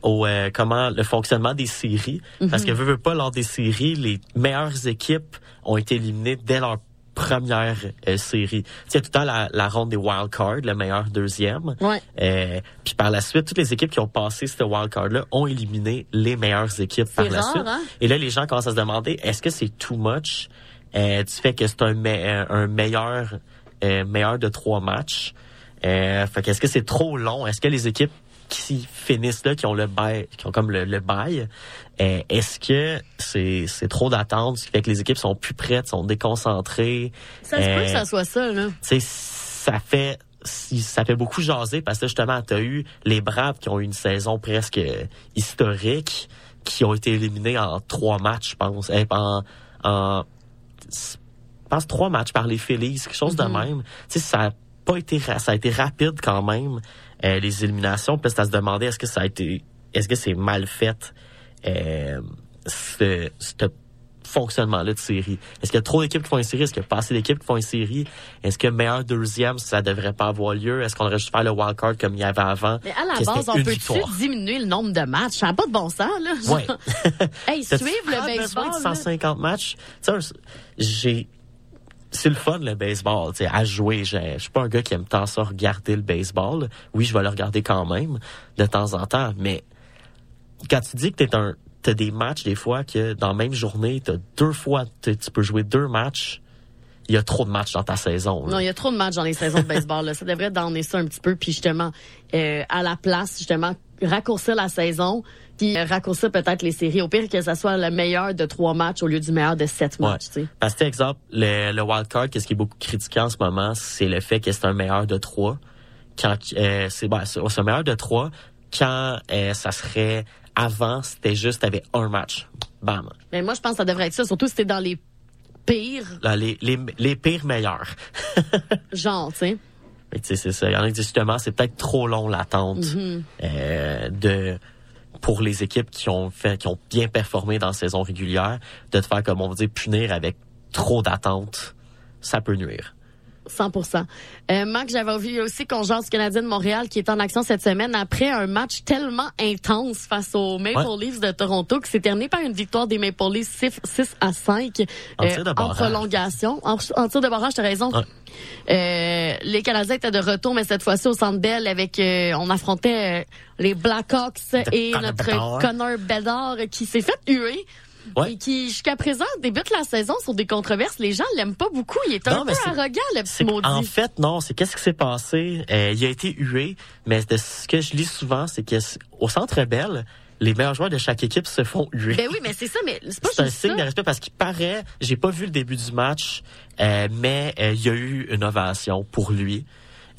au euh, comment le fonctionnement des séries. Parce que Mhm. veut, veut pas lors des séries, les meilleures équipes ont été éliminées dès leur première euh, série. Il y a tout le temps la, la ronde des wild cards, le meilleur deuxième. Ouais. Euh, puis par la suite, toutes les équipes qui ont passé ce wild card-là ont éliminé les meilleures équipes par la rare, suite. hein? Et là, les gens commencent à se demander, est-ce que c'est too much? Euh, du fait que c'est un, me- euh, un meilleur euh, meilleur de trois matchs? Euh, fait qu'est-ce que c'est trop long? Est-ce que les équipes qui finissent là, qui ont le bail, qui ont comme le, le bail, euh, est-ce que c'est c'est trop d'attente, ce qui fait que les équipes sont plus prêtes, sont déconcentrées? Ça se peut Euh, que ça soit ça, là. tu sais, ça fait ça fait beaucoup jaser parce que justement, tu as eu les Braves qui ont eu une saison presque historique, qui ont été éliminés en trois matchs, je pense. Eh, en, en je pense trois matchs par les Phillies, quelque chose de même. Tu sais, ça pas été, ça a été rapide quand même, euh, les éliminations. Puis là, c'est à se demander est-ce que ça a été, est-ce que c'est mal fait, euh, ce, ce fonctionnement-là de série? Est-ce qu'il y a trop d'équipes qui font une série? Est-ce qu'il y a pas assez d'équipes qui font une série? Est-ce que meilleur deuxième, ça devrait pas avoir lieu? Est-ce qu'on devrait juste faire le wildcard comme il y avait avant? Mais à la base, on peut-tu diminuer le nombre de matchs? Ça n'a pas de bon sens, là. Ouais. hey, suivre le besoin baseball. là. 150 matchs. Tu sais, j'ai c'est le fun le baseball, tu à jouer. Je suis pas un gars qui aime tant ça regarder le baseball. Oui, je vais le regarder quand même de temps en temps, mais quand tu dis que t'es un t'as des matchs des fois que dans la même journée, t'as deux fois tu peux jouer deux matchs. Il y a trop de matchs dans ta saison. Non, il y a trop de matchs dans les saisons de baseball. Là. Ça devrait donner ça un petit peu, puis justement, euh, à la place, justement, raccourcir la saison, puis euh, raccourcir peut-être les séries. Au pire que ça soit le meilleur de trois matchs au lieu du meilleur de sept Ouais. matchs. tu sais. Parce que, exemple, le, le wild card, qu'est-ce qui est beaucoup critiqué en ce moment, c'est le fait que c'est un meilleur de trois. Quand euh, c'est ben, c'est un meilleur de trois quand euh, ça serait avant, c'était juste t'avais un match. Bam. Mais moi, je pense que ça devrait être ça, surtout si t'es dans les pires Là, les, les, les pires meilleurs. genres, tu sais. Que, tu sais, c'est ça. Il y en a qui justement, c'est peut-être trop long l'attente Mhm. euh, de pour les équipes qui ont fait, qui ont bien performé dans la saison régulière, de te faire comme on va dire punir avec trop d'attente, ça peut nuire. 100% euh, Mac, j'avais vu aussi qu'on jase Canadien de Montréal qui est en action cette semaine après un match tellement intense face aux Maple Ouais. Leafs de Toronto qui s'est terminé par une victoire des Maple Leafs 6, 6 à 5 En de en prolongation. En, en tir de barrage, t'as raison. Euh, les Canadiens étaient de retour, mais cette fois-ci au Centre Bell avec, euh, on affrontait euh, les Blackhawks et notre. Connor Bedard qui s'est fait huer. Ouais. Et qui, jusqu'à présent, débute la saison sur des controverses. Les gens l'aiment pas beaucoup. Il est Non, un peu c'est- arrogant, le petit maudit. en fait, non, c'est qu'est-ce qui s'est passé? Euh, il a été hué, mais de ce que je lis souvent, c'est que c- au Centre Bell, les meilleurs joueurs de chaque équipe se font huer. Ben oui, mais c'est ça, mais c'est pas C'est un signe ça. de respect parce qu'il paraît, j'ai pas vu le début du match, euh, mais euh, il y a eu une ovation pour lui.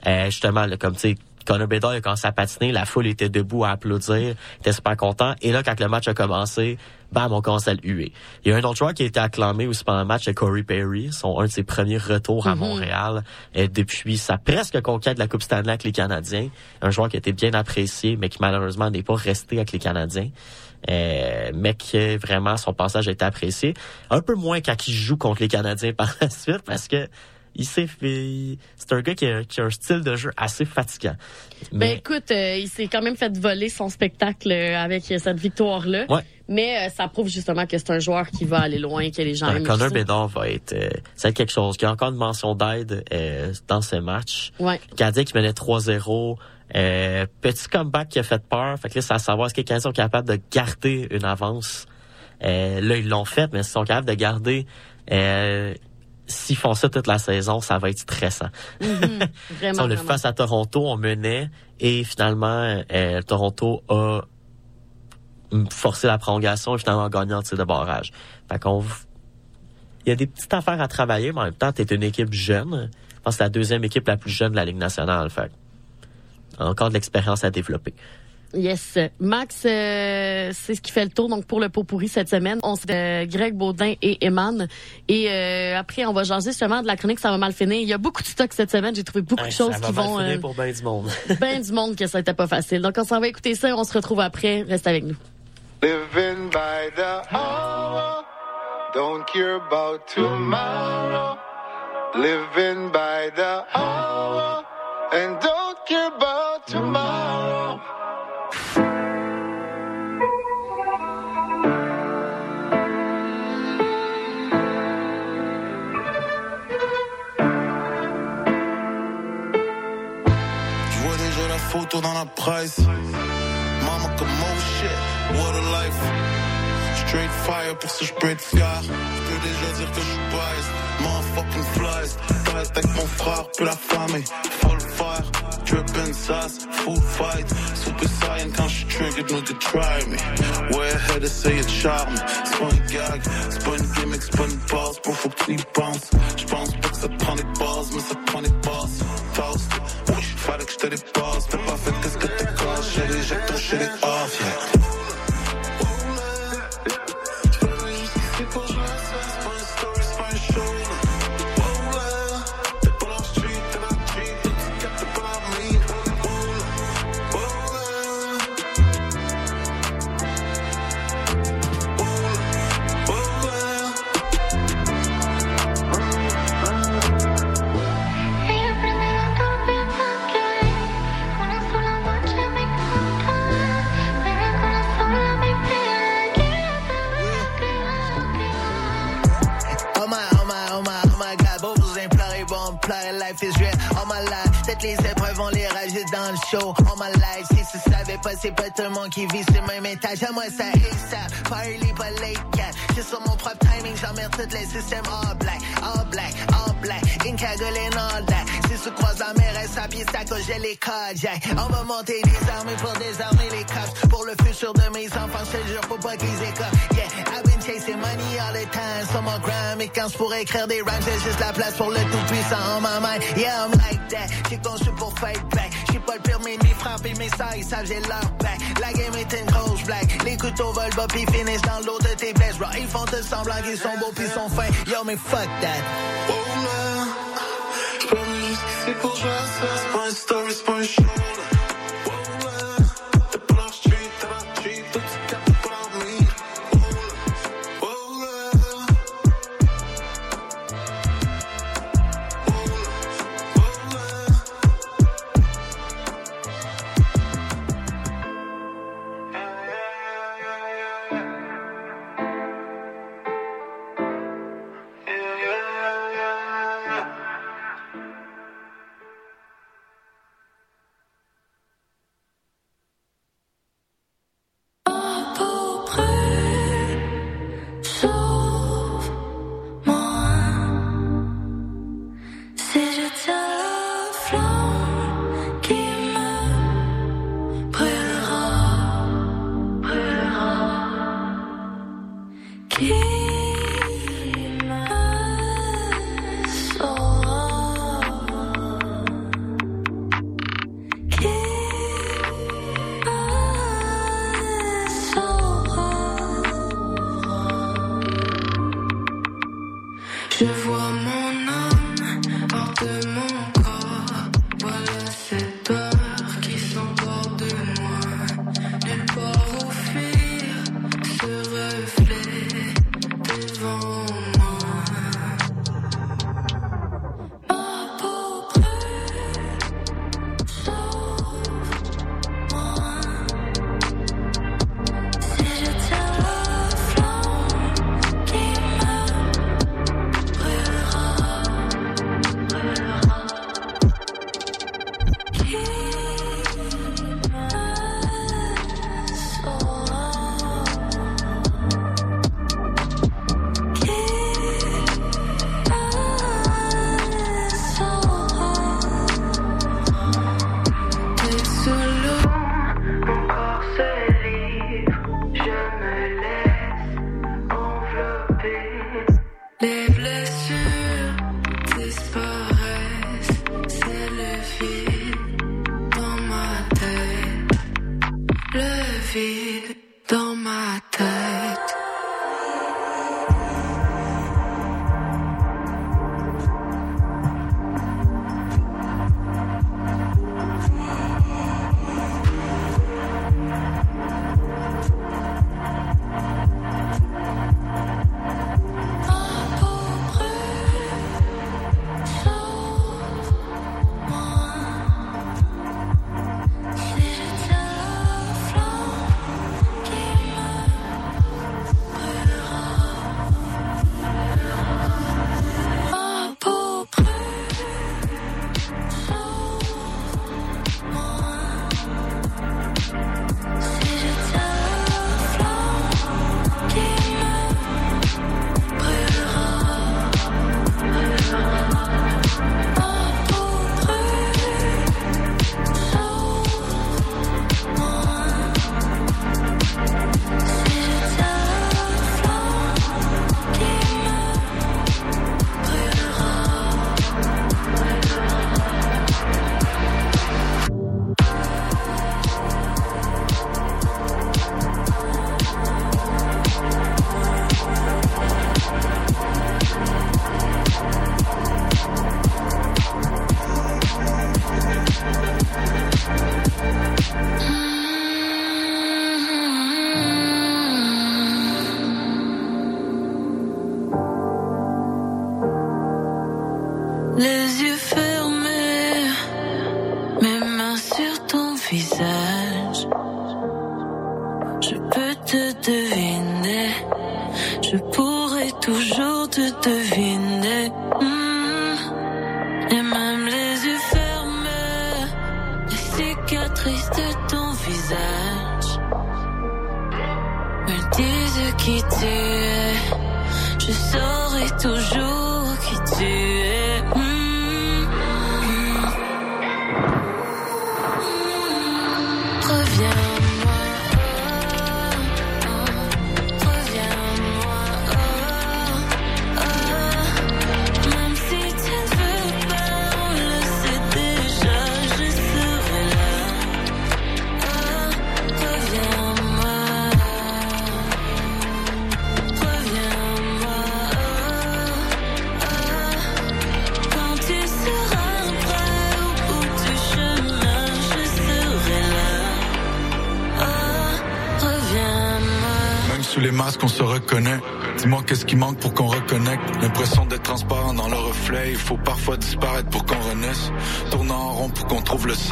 Euh, justement, là, comme tu sais, Connor Bedard a commencé à patiner, la foule était debout à applaudir, était super content. Et là, quand le match a commencé, bam, on commence à le huer. Il y a un autre joueur qui a été acclamé aussi pendant le match, c'est Corey Perry, son un de ses premiers retours à Mhm. Montréal euh, depuis sa presque conquête de la Coupe Stanley avec les Canadiens. Un joueur qui a été bien apprécié, mais qui malheureusement n'est pas resté avec les Canadiens. Euh, mais que vraiment son passage a été apprécié. Un peu moins quand il joue contre les Canadiens par la suite parce que il s'est fait. C'est un gars qui a, qui a un style de jeu assez fatigant. Ben écoute, euh, il s'est quand même fait voler son spectacle euh, avec cette victoire-là. Ouais. Mais euh, ça prouve justement que c'est un joueur qui va aller loin, que les gens aiment. Connor ça. Bedard va être euh, c'est quelque chose. Il y a encore une mention d'aide euh, dans ce match. Ouais. Le Canadien qui menait 3-0. Euh, petit comeback qui a fait peur. Fait que là, c'est à savoir est-ce que les Canadiens sont capables de garder une avance? Euh, là, ils l'ont fait, mais s'ils sont capables de garder euh, s'ils font ça toute la saison, ça va être stressant. Mhm. Vraiment. on le face à Toronto, on menait et finalement euh, Toronto a forcé la prolongation et finalement gagné en tir de barrage. Fait qu'on il y a des petites affaires à travailler, mais en même temps, t'es une équipe jeune. Je pense que c'est la deuxième équipe la plus jeune de la Ligue nationale. Fait encore de l'expérience à développer. Yes. Max, euh, c'est ce qui fait le tour donc pour le pot pourri cette semaine. On c'est euh, Greg Baudin et Eman. Et euh, après, on va jaser justement de la chronique Ça va mal finir. Il y a beaucoup de stock cette semaine. J'ai trouvé beaucoup de choses ça va qui mal vont... finir euh, pour bien du monde. ben du monde que ça n'était pas facile. Donc on s'en va écouter ça et on se retrouve après. Reste avec nous. Living by the hour, don't care about tomorrow. Living by the hour, and don't care about tomorrow. Je vois déjà la photo dans la presse. Fire, pour ça je être fier. Je peux déjà dire que je suis biased. Motherfucking flies. Reste avec mon frère, puis la famille. Full fire, drippin' sauce, full fight. Super saiyan quand je triggered, no try me. Ouais, ahead essayer de charme. C'est pas une gag, c'est pas une gimmick, c'est pas une base. Bro, faut que tu y penses. J'pense pas que ça prend des bases, mais ça prend des bases. Toast, oui, fallait que je te dépasse. T'as pas fait qu'est-ce que t'es casse. J'ai les ton shit off, yeah. Les épreuves, on les rajoute dans le show. All my life, si tu savais pas, c'est pas tout le monde qui vit le même étage. À moi, ça ASAP, party pas late cat. J'ai sur mon propre timing, j'emmerde tous les systèmes all black, all black, all black. In cagoule and all that. Si tu croises la mer, s'habille, ça cause j'ai les cardiaques. On va monter des armées pour désarmer les cops. Pour le futur de mes enfants, je jure, faut pas qu'ils écopent. Yeah, chasing money all the time. Sur mon gram, et quand je écrire des rhymes, j'ai juste la place pour le tout puissant en ma main. Yeah, I'm like that. J'ai conçu pour fight back. J'ai pas le permis de mes frapper, mes sœurs, ils savent, j'ai leur back. La game est une grosse blague. Les couteaux volent bas, pis finissent dans l'eau de tes blesses. Ils font tout semblant qu'ils sont beaux, pis sont fins. Yo, mais fuck that. Oh là, juste ici pour jouer à ça. C'est pas story, c'est pas show.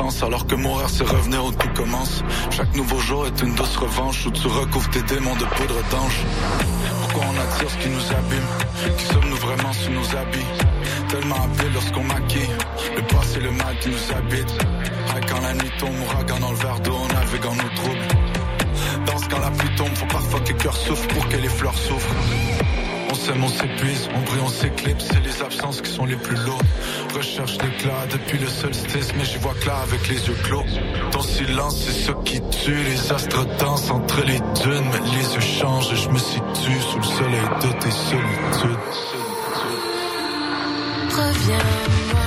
Alors que mourir, c'est revenir où tout commence. Chaque nouveau jour est une douce revanche où tu recouvres tes démons de poudre d'ange. Pourquoi on attire ce qui nous abîme? Qui sommes-nous vraiment sous nos habits? Tellement appelés lorsqu'on maquille. Le passé, le mal qui nous habite. Ah, quand la nuit tombe, ouragan dans le verre d'eau, on navigue en nos troubles. Danse quand la pluie tombe, faut parfois que le cœur souffre pour que les fleurs souffrent. On s'épuise, on brille, on s'éclipse, c'est les absences qui sont les plus lourdes. Recherche l'éclat depuis le solstice, mais j'y vois clair avec les yeux clos. Ton silence, c'est ce qui tue, les astres dansent entre les dunes, mais les yeux changent et je me situe sous le soleil de tes solitudes. Reviens-moi,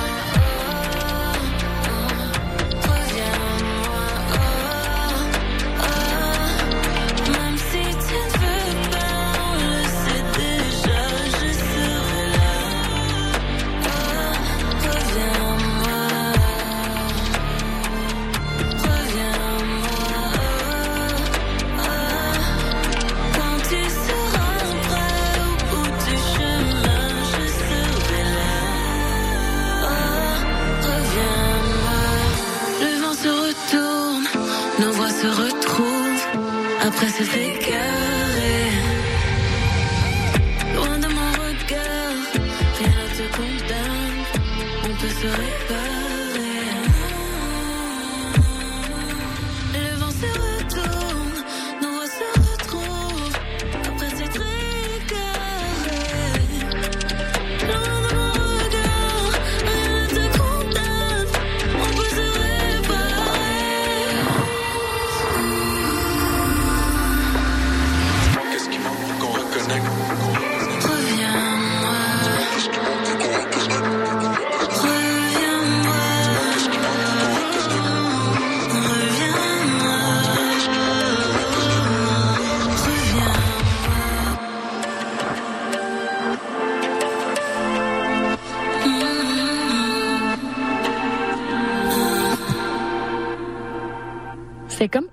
après s'être égaré. Loin de mon regard, rien ne te condamne, on peut se réparer.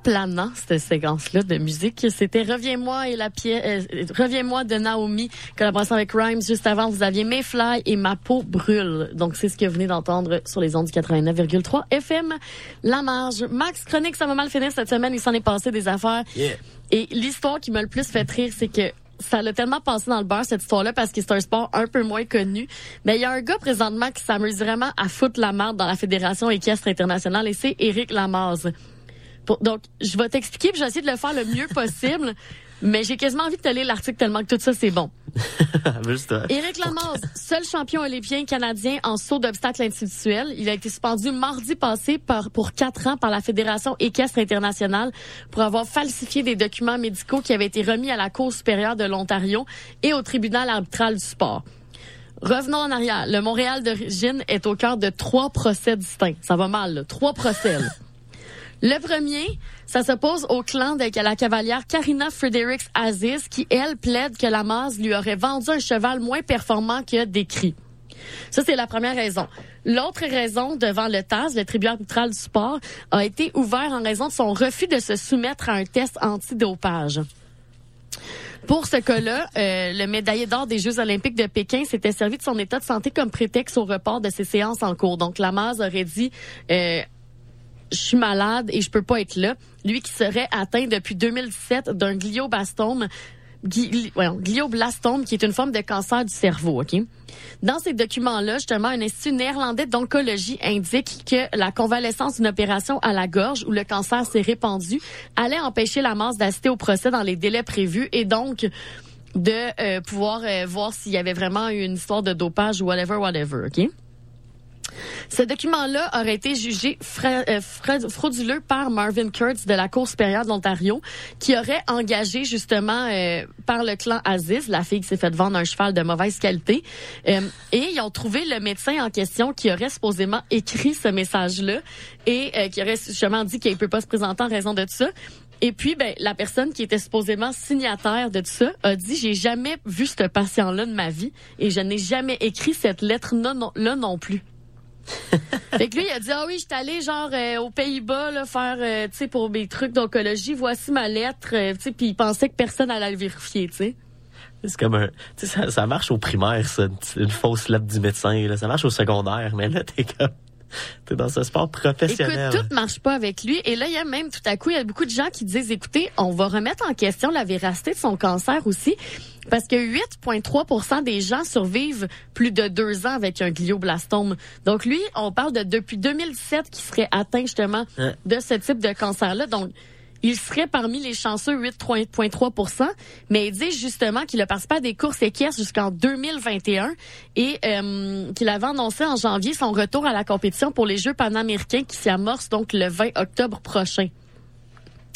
Planant, cette séquence-là de musique. C'était Reviens-moi et la pièce, euh, Reviens-moi de Naomi, collaboration avec Rhymes. Juste avant, vous aviez Mayfly et Ma peau brûle. Donc, c'est ce que vous venez d'entendre sur les ondes du 89,3 FM. La marge. Max Chronique, ça va mal finir cette semaine. Il s'en est passé des affaires. Et l'histoire qui m'a le plus fait rire, c'est que ça l'a tellement passé dans le beurre, cette histoire-là, parce que c'est un sport un peu moins connu. Mais il y a un gars présentement qui s'amuse vraiment à foutre la merde dans la Fédération équestre internationale et c'est Éric Lamaze. Pour- donc, je vais t'expliquer puis je vais essayer de le faire le mieux possible. Mais j'ai quasiment envie de te lire l'article tellement que tout ça, c'est bon. Juste, Éric Lamaze, seul champion olympien canadien en saut d'obstacles individuels. Il a été suspendu mardi passé par, pour quatre ans par la Fédération équestre internationale pour avoir falsifié des documents médicaux qui avaient été remis à la Cour supérieure de l'Ontario et au tribunal arbitral du sport. Revenons en arrière. Le Montréal d'origine est au cœur de trois procès distincts. Ça va mal, là. Trois procès. Le premier, ça s'oppose au clan de la cavalière Karina Fredericks Aziz, qui, elle, plaide que la lui aurait vendu un cheval moins performant que décrit. Ça, c'est la première raison. L'autre raison, devant le TAS, le tribunal arbitral du sport, a été ouvert en raison de son refus de se soumettre à un test antidopage. Pour ce cas-là, euh, le médaillé d'or des Jeux olympiques de Pékin s'était servi de son état de santé comme prétexte au report de ses séances en cours. Donc, Lamaze aurait dit... Euh, je suis malade et je peux pas être là. Lui qui serait atteint depuis 2017 d'un glioblastome gli- glioblastome, qui est une forme de cancer du cerveau. Ok? Dans ces documents-là, justement, un institut néerlandais d'oncologie indique que la convalescence d'une opération à la gorge où le cancer s'est répandu allait empêcher la masse d'assister au procès dans les délais prévus et donc de euh, pouvoir euh, voir s'il y avait vraiment eu une histoire de dopage ou whatever, whatever. Ok? Ce document-là aurait été jugé euh, fra- frauduleux par Marvin Kurtz de la Cour supérieure de l'Ontario, qui aurait engagé justement euh, par le clan Aziz, la fille qui s'est fait vendre un cheval de mauvaise qualité, Euh, et ils ont trouvé le médecin en question qui aurait supposément écrit ce message-là et qui aurait justement dit qu'il peut pas se présenter en raison de ça. Et puis, ben, la personne qui était supposément signataire de tout ça a dit j'ai jamais vu ce patient-là de ma vie et je n'ai jamais écrit cette lettre-là non, là non plus. fait que lui, il a dit, ah oui, je suis allé genre euh, aux Pays-Bas faire, euh, tu sais, pour mes trucs d'oncologie, voici ma lettre, euh, tu sais, puis il pensait que personne allait le vérifier, tu sais. C'est comme un, tu sais, ça, ça marche au primaire, ça, une, fausse lettre du médecin. Ça marche au secondaire, mais là, t'es comme, t'es dans ce sport professionnel. Écoute, tout marche pas avec lui. Et là, il y a même tout à coup, il y a beaucoup de gens qui disent, écoutez, on va remettre en question la véracité de son cancer aussi. Parce que 8,3% des gens survivent plus de deux ans avec un glioblastome. Donc lui, on parle de depuis 2017 qui serait atteint justement Hein. de ce type de cancer-là. Donc, il serait parmi les chanceux 8,3% mais il dit justement qu'il a participé à des courses équestres jusqu'en 2021 et euh, qu'il avait annoncé en janvier son retour à la compétition pour les Jeux panaméricains qui s'y amorcent donc le 20 octobre prochain.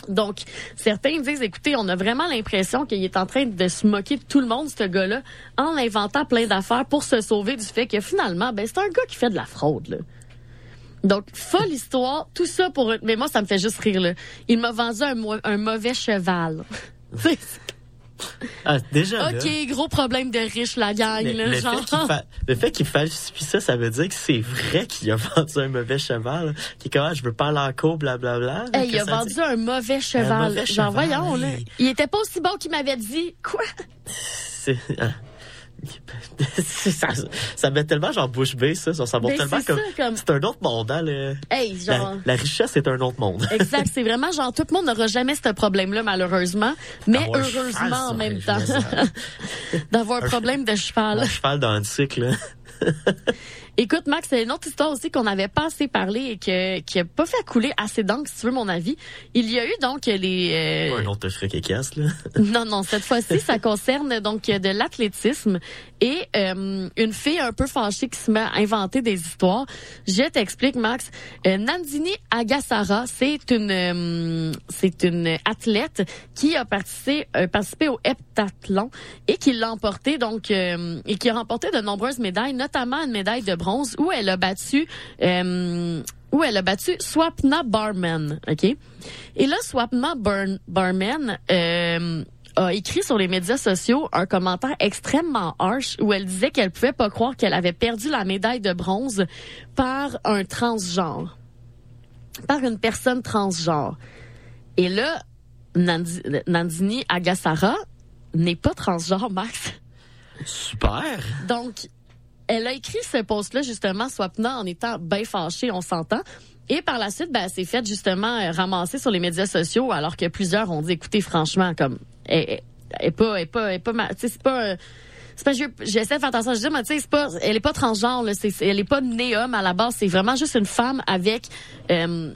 Donc, certains disent, écoutez, on a vraiment l'impression qu'il est en train de se moquer de tout le monde, ce gars-là, en inventant plein d'affaires pour se sauver du fait que finalement, ben, c'est un gars qui fait de la fraude, là. Donc, folle histoire, tout ça pour... Mais moi, ça me fait juste rire, là. Il m'a vendu un, un mauvais cheval. Ah, déjà, là, OK, gros problème de riche, la gang, le, là, le genre. fait qu'il fa- le fait qu'il falsifie ça, ça veut dire que c'est vrai qu'il a vendu un mauvais cheval. Qui est comme, ah, je veux pas aller en cours, blablabla. Hey, il a vendu dit? un mauvais cheval. mauvais Genre, cheval, voyons, là. Il était pas aussi bon qu'il m'avait dit. Quoi? C'est, ah. Ça, ça met tellement genre bouche bée, ça. Ça, montre Ben, tellement c'est comme, ça, comme- c'est un autre monde, hein, le- Hey, genre... la, la richesse est un autre monde. Exact, c'est vraiment genre tout le monde n'aura jamais ce problème-là malheureusement, mais un heureusement en même temps d'avoir un problème de cheval. Un cheval dans le cycle, là. Écoute Max, c'est une autre histoire aussi qu'on n'avait pas assez parlé et que qui a pas fait couler assez d'encre si tu veux mon avis. Il y a eu donc les euh, Un autre fric et casse, là. Non, non, cette fois-ci, ça concerne donc de l'athlétisme et euh, une fille un peu fâchée qui se met à inventer des histoires. Je t'explique, Max. Euh, Nandini Agassara, c'est une euh, c'est une athlète qui a participé, euh, participé au heptathlon et qui l'a emporté donc euh, et qui a remporté de nombreuses médailles, notamment une médaille de bronze où elle a battu euh, où elle a battu Swapna Barman, OK? Et là, Swapna Bar- Barman euh, a écrit sur les médias sociaux un commentaire extrêmement harsh où elle disait qu'elle pouvait pas croire qu'elle avait perdu la médaille de bronze par un transgenre, par une personne transgenre. Et là, Nandi- Nandini Agassara n'est pas transgenre, Max. Super. Donc, elle a écrit ce post-là, justement, Swapna, en étant bien fâchée, on s'entend. Et par la suite, ben, elle s'est justement euh, ramasser sur les médias sociaux, alors que plusieurs ont dit, écoutez, franchement, comme, elle, est pas, elle pas, elle pas, c'est pas, euh, c'est pas, je- j'essaie de faire attention, je dis, mais tu sais, c'est pas, elle est pas transgenre, là, elle est pas née homme à la base, c'est vraiment juste une femme avec, euh,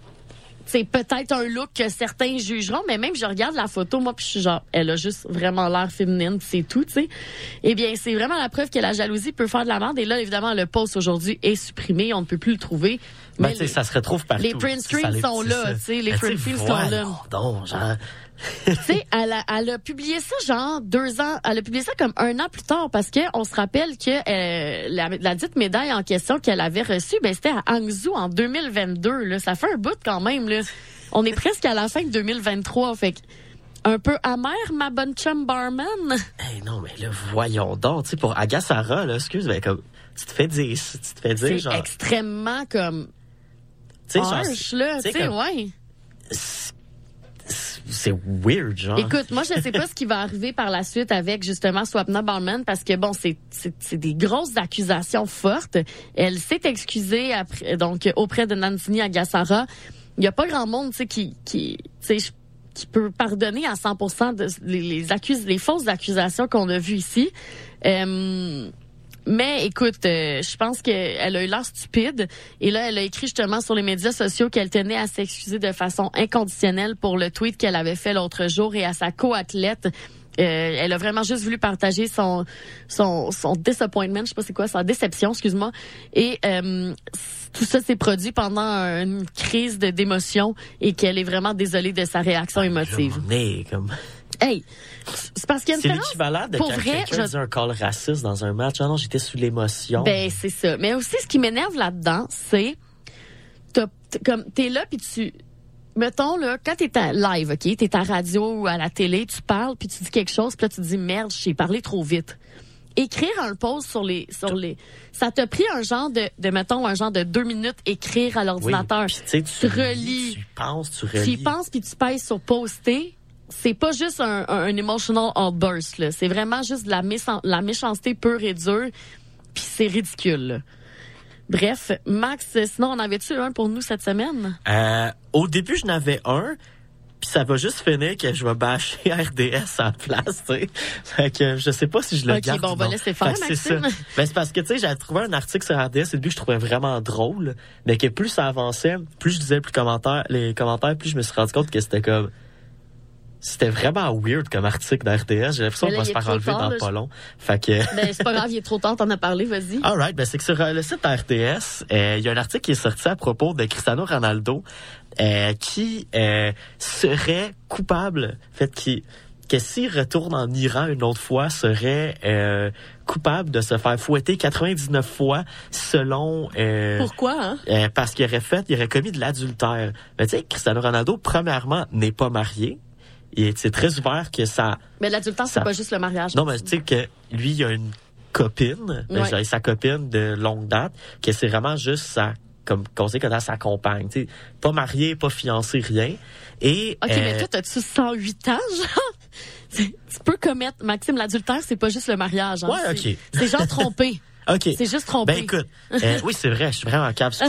c'est peut-être un look que certains jugeront, mais même je regarde la photo, moi, puis je suis genre, elle a juste vraiment l'air féminine, c'est tout, tu sais. Eh bien, c'est vraiment la preuve que la jalousie peut faire de la merde. Et là, évidemment, le post aujourd'hui est supprimé, on ne peut plus le trouver. Ben, Mais sais, ça se retrouve partout. les print screens les- sont là, tu sais, les print screens sont là. donc, genre, tu sais, elle a, elle a publié ça genre deux ans, elle a publié ça comme un an plus tard parce que on se rappelle que euh, la, la dite médaille en question qu'elle avait reçue, ben c'était à Hangzhou en 2022. Là, ça fait un bout quand même. Là, on est presque à la fin de 2023, fait que un peu amer ma bonne chum barman. Hey, non, mais là, voyons donc, tu sais, pour Agassara, là, excuse, mais comme, tu te fais dire, tu te fais dire, C'est genre, extrêmement comme tu sais, ouais. C'est weird, genre. Écoute, moi, je sais pas ce qui va arriver par la suite avec justement Swapna Barman parce que bon, c'est des grosses accusations fortes. Elle s'est excusée donc auprès de Nandini Agassara. Il y a pas grand monde, qui peut pardonner à 100% de, les fausses accusations qu'on a vues ici. Euh, mais écoute, euh, je pense qu'elle a eu l'air stupide. Et là, elle a écrit justement sur les médias sociaux qu'elle tenait à s'excuser de façon inconditionnelle pour le tweet qu'elle avait fait l'autre jour et à sa co-athlète. Euh, elle a vraiment juste voulu partager son son son disappointment, je sais pas c'est quoi, sa déception, excuse-moi. Et euh, tout ça s'est produit pendant une crise d'émotion et qu'elle est vraiment désolée de sa réaction émotive. Mais comme Hey, c'est parce qu'il y a une c'est l'équivalent de Pour quand quelqu'un je- un call raciste dans un match. Ah non, j'étais sous l'émotion. Ben c'est ça. Mais aussi ce qui m'énerve là-dedans, c'est comme t'es là puis tu mettons là quand t'es à live, OK, t'es à radio ou à la télé, tu parles puis tu dis quelque chose, puis là tu dis merde, j'ai parlé trop vite. Écrire un post sur les sur les ça t'a pris un genre de de mettons un genre de deux minutes écrire à l'ordinateur. Oui, tu relis, tu penses, tu tu y relis. penses puis tu pèses sur poster. C'est pas juste un, un, un emotional outburst là, c'est vraiment juste de la, méchan- la méchanceté pure et dure, puis c'est ridicule. là. Bref, Max, sinon on avait-tu un pour nous cette semaine? Euh, au début, je n'avais un, puis ça va juste finir que je vais bâcher RDS en place, tu sais. Fait que je sais pas si je le Ok, garde. bon, on va laisser faire, Maxime. ça. Ben, c'est parce que, tu sais, j'avais trouvé un article sur RDS au début que je trouvais vraiment drôle, mais que plus ça avançait, plus je lisais plus commentaires, les commentaires, plus je me suis rendu compte que c'était comme... C'était vraiment weird comme article d'RDS. J'ai l'impression qu'on va se faire enlever tard, dans là, pas long. Fait que... Ben c'est pas grave, il est trop tard, t'en as parlé, vas-y. All right, ben c'est que sur euh, le site RTS, euh, il y a un article qui est sorti à propos de Cristiano Ronaldo euh, qui euh, serait coupable, fait, qui que s'il retourne en Iran une autre fois, serait euh, coupable de se faire fouetter 99 fois selon... euh, Pourquoi hein? euh, parce qu'il aurait fait, il aurait commis de l'adultère. Mais tu sais, Cristiano Ronaldo, premièrement, n'est pas marié. Et c'est très ouvert que ça... Mais l'adultère c'est pas juste le mariage. Non, mais tu sais que lui, il a une copine, ben, Ouais. sa copine de longue date, que c'est vraiment juste sa comme a sa compagne, tu sais, pas marié, pas fiancé, rien. Et OK, euh, mais toi t'as-tu 108 ans genre? Tu peux commettre Maxime l'adultère, c'est pas juste le mariage hein. Ouais, OK. C'est genre tromper. OK. C'est juste tromper. Ben écoute, euh, oui, c'est vrai, je suis vraiment excusez.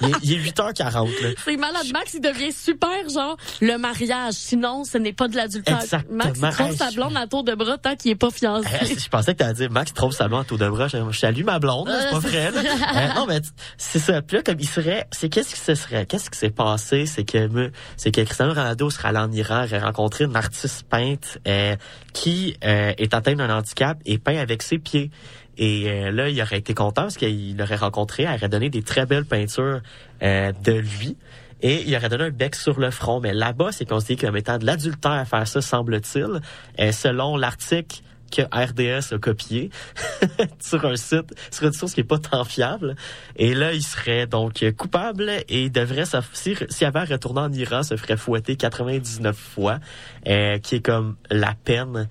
il, est, il est 8h40 là. C'est malade. Max, il devient super, genre, le mariage. Sinon, ce n'est pas de l'adultère. Max, il trompe sa blonde à tour de bras tant qu'il est pas fiancé. Euh, je pensais que t'allais dire Max trompe sa blonde à tour de bras. Je, je salue ma blonde, c'est pas Euh, vrai. Euh, non mais c'est ça. Puis là comme il serait, c'est qu'est-ce qui se serait, qu'est-ce qui s'est passé, c'est que c'est que Cristiano Ronaldo serait allé en Iran, aurait rencontré une artiste peinte euh, qui euh, est atteinte d'un handicap et peint avec ses pieds. Et euh, là, il aurait été content parce qu'il l'aurait rencontré, elle aurait donné des très belles peintures euh, de lui. Et il aurait donné un bec sur le front. Mais là-bas, c'est considéré comme étant de l'adultère à faire ça, semble-t-il, euh, selon l'article que RDS a copié sur un site, sur une source qui est pas tant fiable. Et là, il serait donc coupable et devrait, s'aff- si- s'il avait à retourner en Iran, se ferait fouetter 99 fois, euh, qui est comme la peine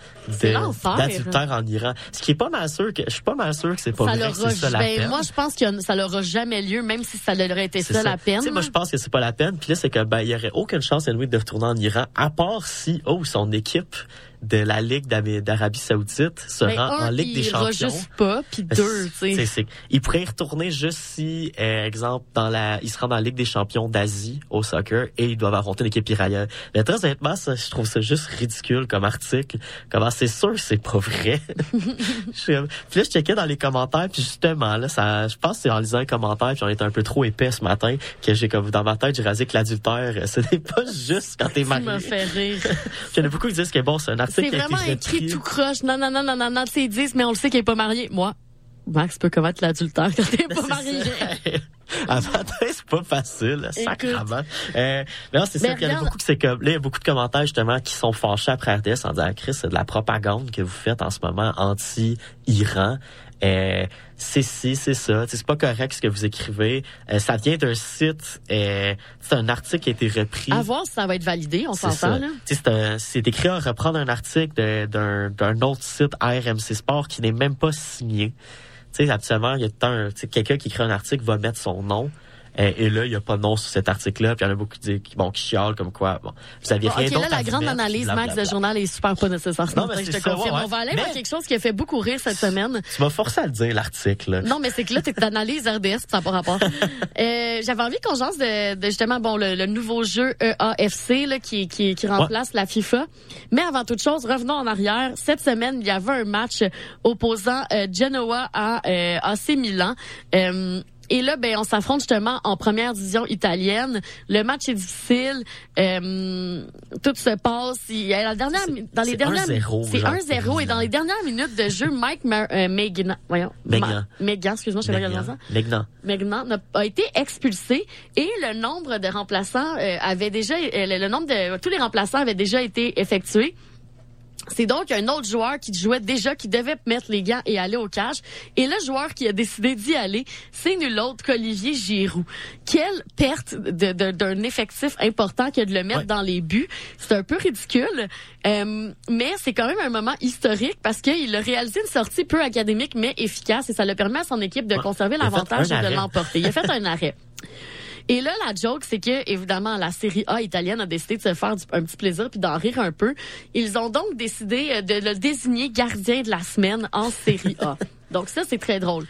d'adultère en Iran. Ce qui est pas mal sûr que, je suis pas mal sûr que c'est pas ça vrai leur c'est ça la ben, peine. moi, je pense que ça n'aura jamais lieu, même si ça aurait été ça, la peine. Moi, je pense que c'est pas la peine. Puis là, c'est que ben, il y aurait aucune chance anyway, de retourner en Iran, à part si, oh, son équipe de la Ligue d'Arabie Saoudite se Ben, rend un, en Ligue des Champions. juste pas, puis Ben, deux, tu sais. c'est- Il pourrait y retourner juste si, euh, exemple, dans la, il se rend dans la Ligue des Champions d'Asie au soccer et ils doivent affronter une équipe iranienne. Mais très honnêtement, ça, je trouve ça juste ridicule comme article. Comment c'est sûr que c'est pas vrai? Puis là, je checkais dans les commentaires, puis justement, là, ça, je pense que c'est en lisant les commentaires, puis on était un peu trop épais ce matin, que j'ai comme, dans ma tête, j'ai rasé que l'adultère, euh, ce n'est pas juste quand t'es Tu marié. m'as fait rire. Il y en a beaucoup qui disent que bon, c'est un article C'est vraiment écrit tout croche. Non, non, non, non, non, non, tu sais, ils disent, mais on le sait qu'il est pas marié. Moi, Max peut commettre l'adultère quand t'es pas marié. Matin, c'est pas facile, sacrement. Euh, non, c'est ça. Mais puis Il y en a beaucoup c'est comme, là, il y a beaucoup de commentaires, justement, qui sont fâchés après RDS en disant, Chris, c'est de la propagande que vous faites en ce moment anti-Iran. Euh, c'est ci, c'est ça. C'est pas correct ce que vous écrivez. Euh, ça vient d'un site, euh, c'est un article qui a été repris. À voir si ça va être validé, on s'entend, ça. là. C'est écrit à reprendre un article d'un d'un autre site RMC Sport qui n'est même pas signé. Tu sais, habituellement, il y a quelqu'un qui écrit un article va mettre son nom. Et là, il y a pas de nom sur cet article-là. Puis il y en a beaucoup qui, disent- bon, qui chialent comme quoi. Bon, vous aviez rien ok, d'autre là, la grande mettre, analyse, blablabla. Max, de journal est super pas nécessaire. Non, mais je c'est te ça, confirme. ouais, On va aller mais- vers quelque chose qui a fait beaucoup rire cette semaine. Tu m'as forcé à le dire, l'article. Non, mais c'est que là, t'es analyse RDS, ça n'a pas rapport. Euh, J'avais envie qu'on jase de, de justement bon le, le nouveau jeu EAFC là, qui, qui, qui remplace la FIFA. Mais avant toute chose, revenons en arrière. Cette semaine, il y avait un match opposant euh, Genoa à euh, AC Milan. Euh, et là, ben, on s'affronte justement en première division italienne. Le match est difficile. Euh, tout se passe. Il y a la dernière, dans les c'est dernières, 1-0, c'est genre, 1-0 et dans les dernières minutes de jeu, Mike Ma- euh, Megna, voyons, Megna. Megna, excuse-moi, je sais pas Megnan. comment ça. Megnan. Megnan n'a- a été expulsé et le nombre de remplaçants euh, avait déjà euh, le, le nombre de tous les remplaçants avaient déjà été effectués. C'est donc un autre joueur qui jouait déjà, qui devait mettre les gants et aller au cage. Et le joueur qui a décidé d'y aller, c'est nul autre qu'Olivier Giroud. Quelle perte d'un effectif important que de le mettre dans les buts. C'est un peu ridicule, euh, mais c'est quand même un moment historique parce qu'il a réalisé une sortie peu académique mais efficace et ça le permet à son équipe de conserver l'avantage et de l'emporter. Il a fait un arrêt. Et là, la joke, c'est que, évidemment, la série A italienne a décidé de se faire du- un petit plaisir puis d'en rire un peu. Ils ont donc décidé euh, de le désigner gardien de la semaine en série A. donc ça, c'est très drôle.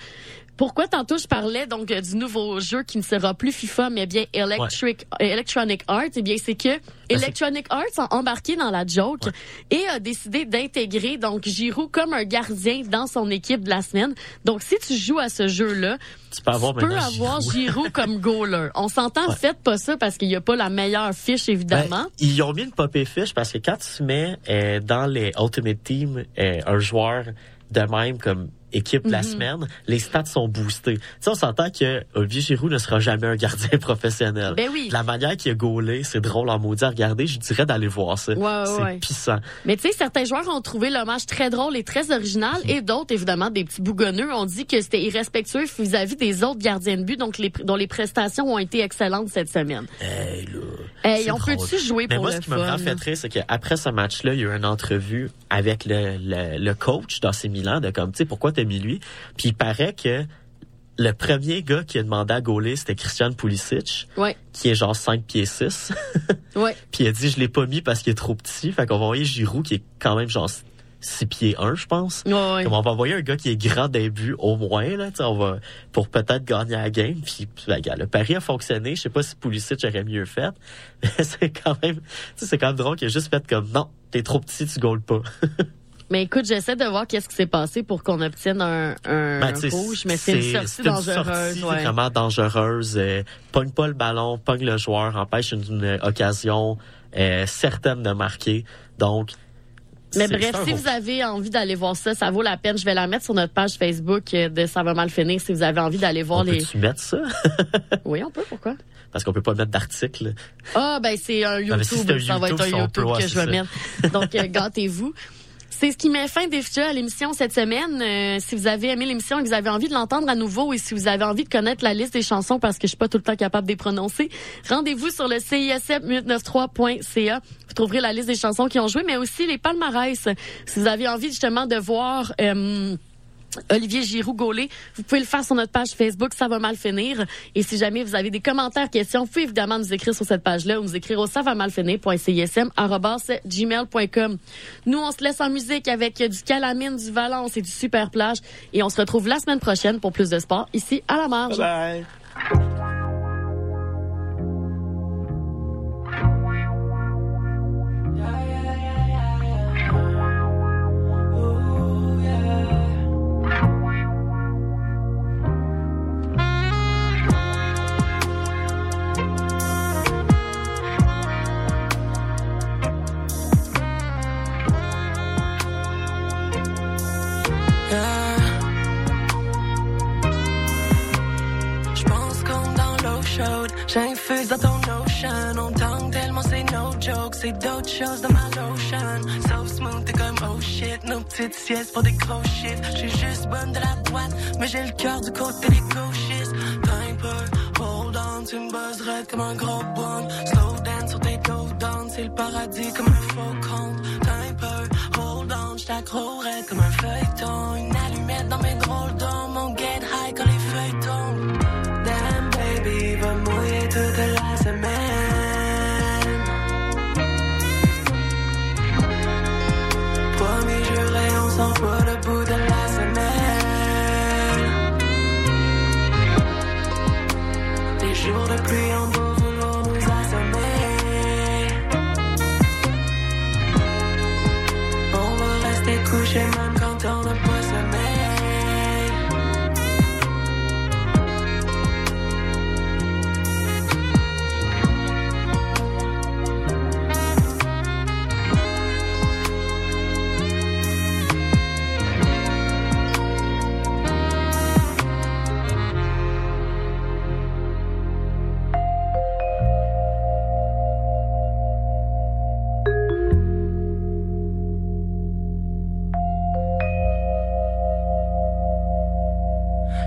Pourquoi tantôt je parlais donc euh, du nouveau jeu qui ne sera plus FIFA mais bien Electric euh, Electronic Arts? Eh bien c'est que Electronic Arts a embarqué dans la joke et a décidé d'intégrer donc Giroud comme un gardien dans son équipe de la semaine. Donc si tu joues à ce jeu-là, Tu peux avoir tu peux maintenant avoir Giroud. Giroud comme goaler. On s'entend, faites pas ça parce qu'il n'y a pas la meilleure fiche, évidemment. Ben, ils ont mis une popée fiche parce que quand tu mets euh, dans les Ultimate Team euh, un joueur de même comme équipe de la Mhm. semaine, les stats sont boostés. Tu sais, on s'entend que Olivier Giroud ne sera jamais un gardien professionnel. Ben oui. La manière qu'il a gaulé, c'est drôle en maudit à regarder. Je dirais d'aller voir ça. Ouais, ouais, c'est ouais. pissant. Mais tu sais, certains joueurs ont trouvé l'hommage très drôle et très original, et d'autres, évidemment, des petits bougonneux, ont dit que c'était irrespectueux vis-à-vis des autres gardiens de but, donc les, dont les prestations ont été excellentes cette semaine. Hey, là. Hey, on peut-tu jouer Mais pour moi, le ce qui m'a vraiment fait c'est qu'après ce match-là, il y a eu une entrevue avec le, le, le coach d'AC Milan de comme, tu sais, pourquoi t'as lui? Puis il paraît que le premier gars qui a demandé à gauler, c'était Christian Pulisic, Ouais, qui est genre 5 pieds 6. ouais. Puis il a dit, je l'ai pas mis parce qu'il est trop petit. Fait qu'on va envoyer Giroud, qui est quand même genre 6 pieds 1, je pense. Ouais, ouais. Comme on va envoyer un gars qui est grand d'un but au moins, là, on va, pour peut-être gagner la game. Puis, ben, gars, le pari a fonctionné. Je sais pas si Pulisic aurait mieux fait. Mais c'est quand même, c'est quand même drôle qu'il a juste fait comme, non, t'es trop petit, tu gaules pas. Mais écoute, j'essaie de voir qu'est-ce qui s'est passé pour qu'on obtienne un, un Ben, rouge, mais c'est une sortie c'est dangereuse. ouais. vraiment dangereuse. Euh, pogne pas le ballon, pogne le joueur, empêche une, une occasion euh, certaine de marquer. Donc, Mais c'est- bref, c'est si vous avez envie d'aller voir ça, ça vaut la peine. Je vais la mettre sur notre page Facebook euh, de Ça va mal finir si vous avez envie d'aller voir on les. peut-tu mettre ça? Oui, on peut, pourquoi? Parce qu'on peut pas mettre d'article. Ah, ben c'est un Ah, si YouTube. c'est un ça va être YouTube, un YouTube que je c'est vais mettre. Donc, euh, gâtez-vous. C'est ce qui met fin déjà à l'émission cette semaine. Euh, si vous avez aimé l'émission et que vous avez envie de l'entendre à nouveau et si vous avez envie de connaître la liste des chansons parce que je suis pas tout le temps capable de les prononcer, rendez-vous sur le CISM893.ca. Vous trouverez la liste des chansons qui ont joué, mais aussi les palmarès. Si vous avez envie justement de voir... euh, Olivier Giroud Gaulet. Vous pouvez le faire sur notre page Facebook, ça va mal finir. Et si jamais vous avez des commentaires, questions, vous pouvez évidemment nous écrire sur cette page-là ou nous écrire au ça va mal finir.cism@gmail.com. Nous, on se laisse en musique avec du Calamine, du Valence et du Super Plage. Et on se retrouve la semaine prochaine pour plus de sport ici à la marge. Bye. Je J'infuse dans ton ocean. On tangue tellement c'est no joke. C'est d'autres choses dans ma lotion. So smooth, t'es comme oh shit. Nos petites siestes pour des gros chiffres. J'suis juste bonne de la boîte. Mais j'ai le cœur du côté des gauchistes. Peu, hold on. Tu me buzzerais comme un gros bond. Slow dance sur tes go down. C'est le paradis comme un faux un peu, hold on. J't'accrocherais comme un feuilleton. Une allumette dans mes drôles d'hommes. On get high quand les feuilles tombent de la semaine. Promis, juré, on s'envoie le bout de la semaine. Les jours de pluie en beau vouloir nous assommer. On veut rester couché maintenant.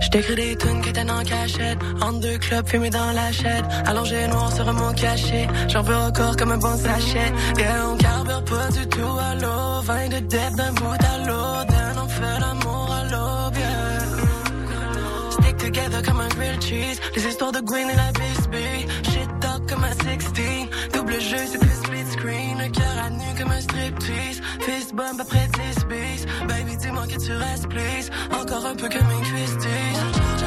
J't'écris des tunes qui étaient en cachette. Entre deux clubs fumés dans la chaîne. Allongé noir sur un mot caché. J'en veux encore comme un bon sachet. Yeah, on carbure pas du tout à l'eau. Vin de dette d'un bout à l'autre. Then on fait l'amour à l'aube, yeah. Stick together comme un grilled cheese. Les histoires de Gwen et la Bisbee Shit talk comme un 16 Double jeu, c'est plus comme un striptease. Fist bump après 10 beats Baby, dis-moi que tu restes, please. Encore un peu comme une cuisse On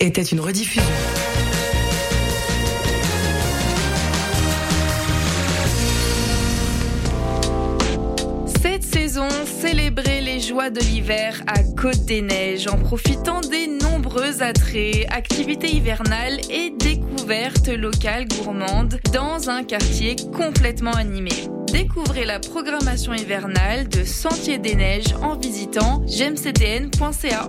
était une rediffusion. Cette saison, célébrez les joies de l'hiver à Côte des Neiges en profitant des nombreux attraits, activités hivernales et découvertes locales gourmandes dans un quartier complètement animé. Découvrez la programmation hivernale de Sentier des Neiges en visitant gemcdn.ca.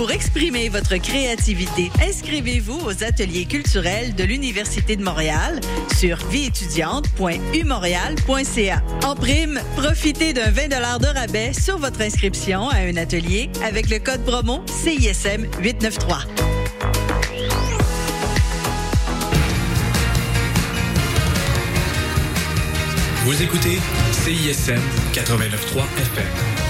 Pour exprimer votre créativité, inscrivez-vous aux ateliers culturels de l'Université de Montréal sur vieétudiante.umontréal.ca. En prime, profitez d'un 20 de rabais sur votre inscription à un atelier avec le code promo CISM 893. Vous écoutez CISM 89.3 FM.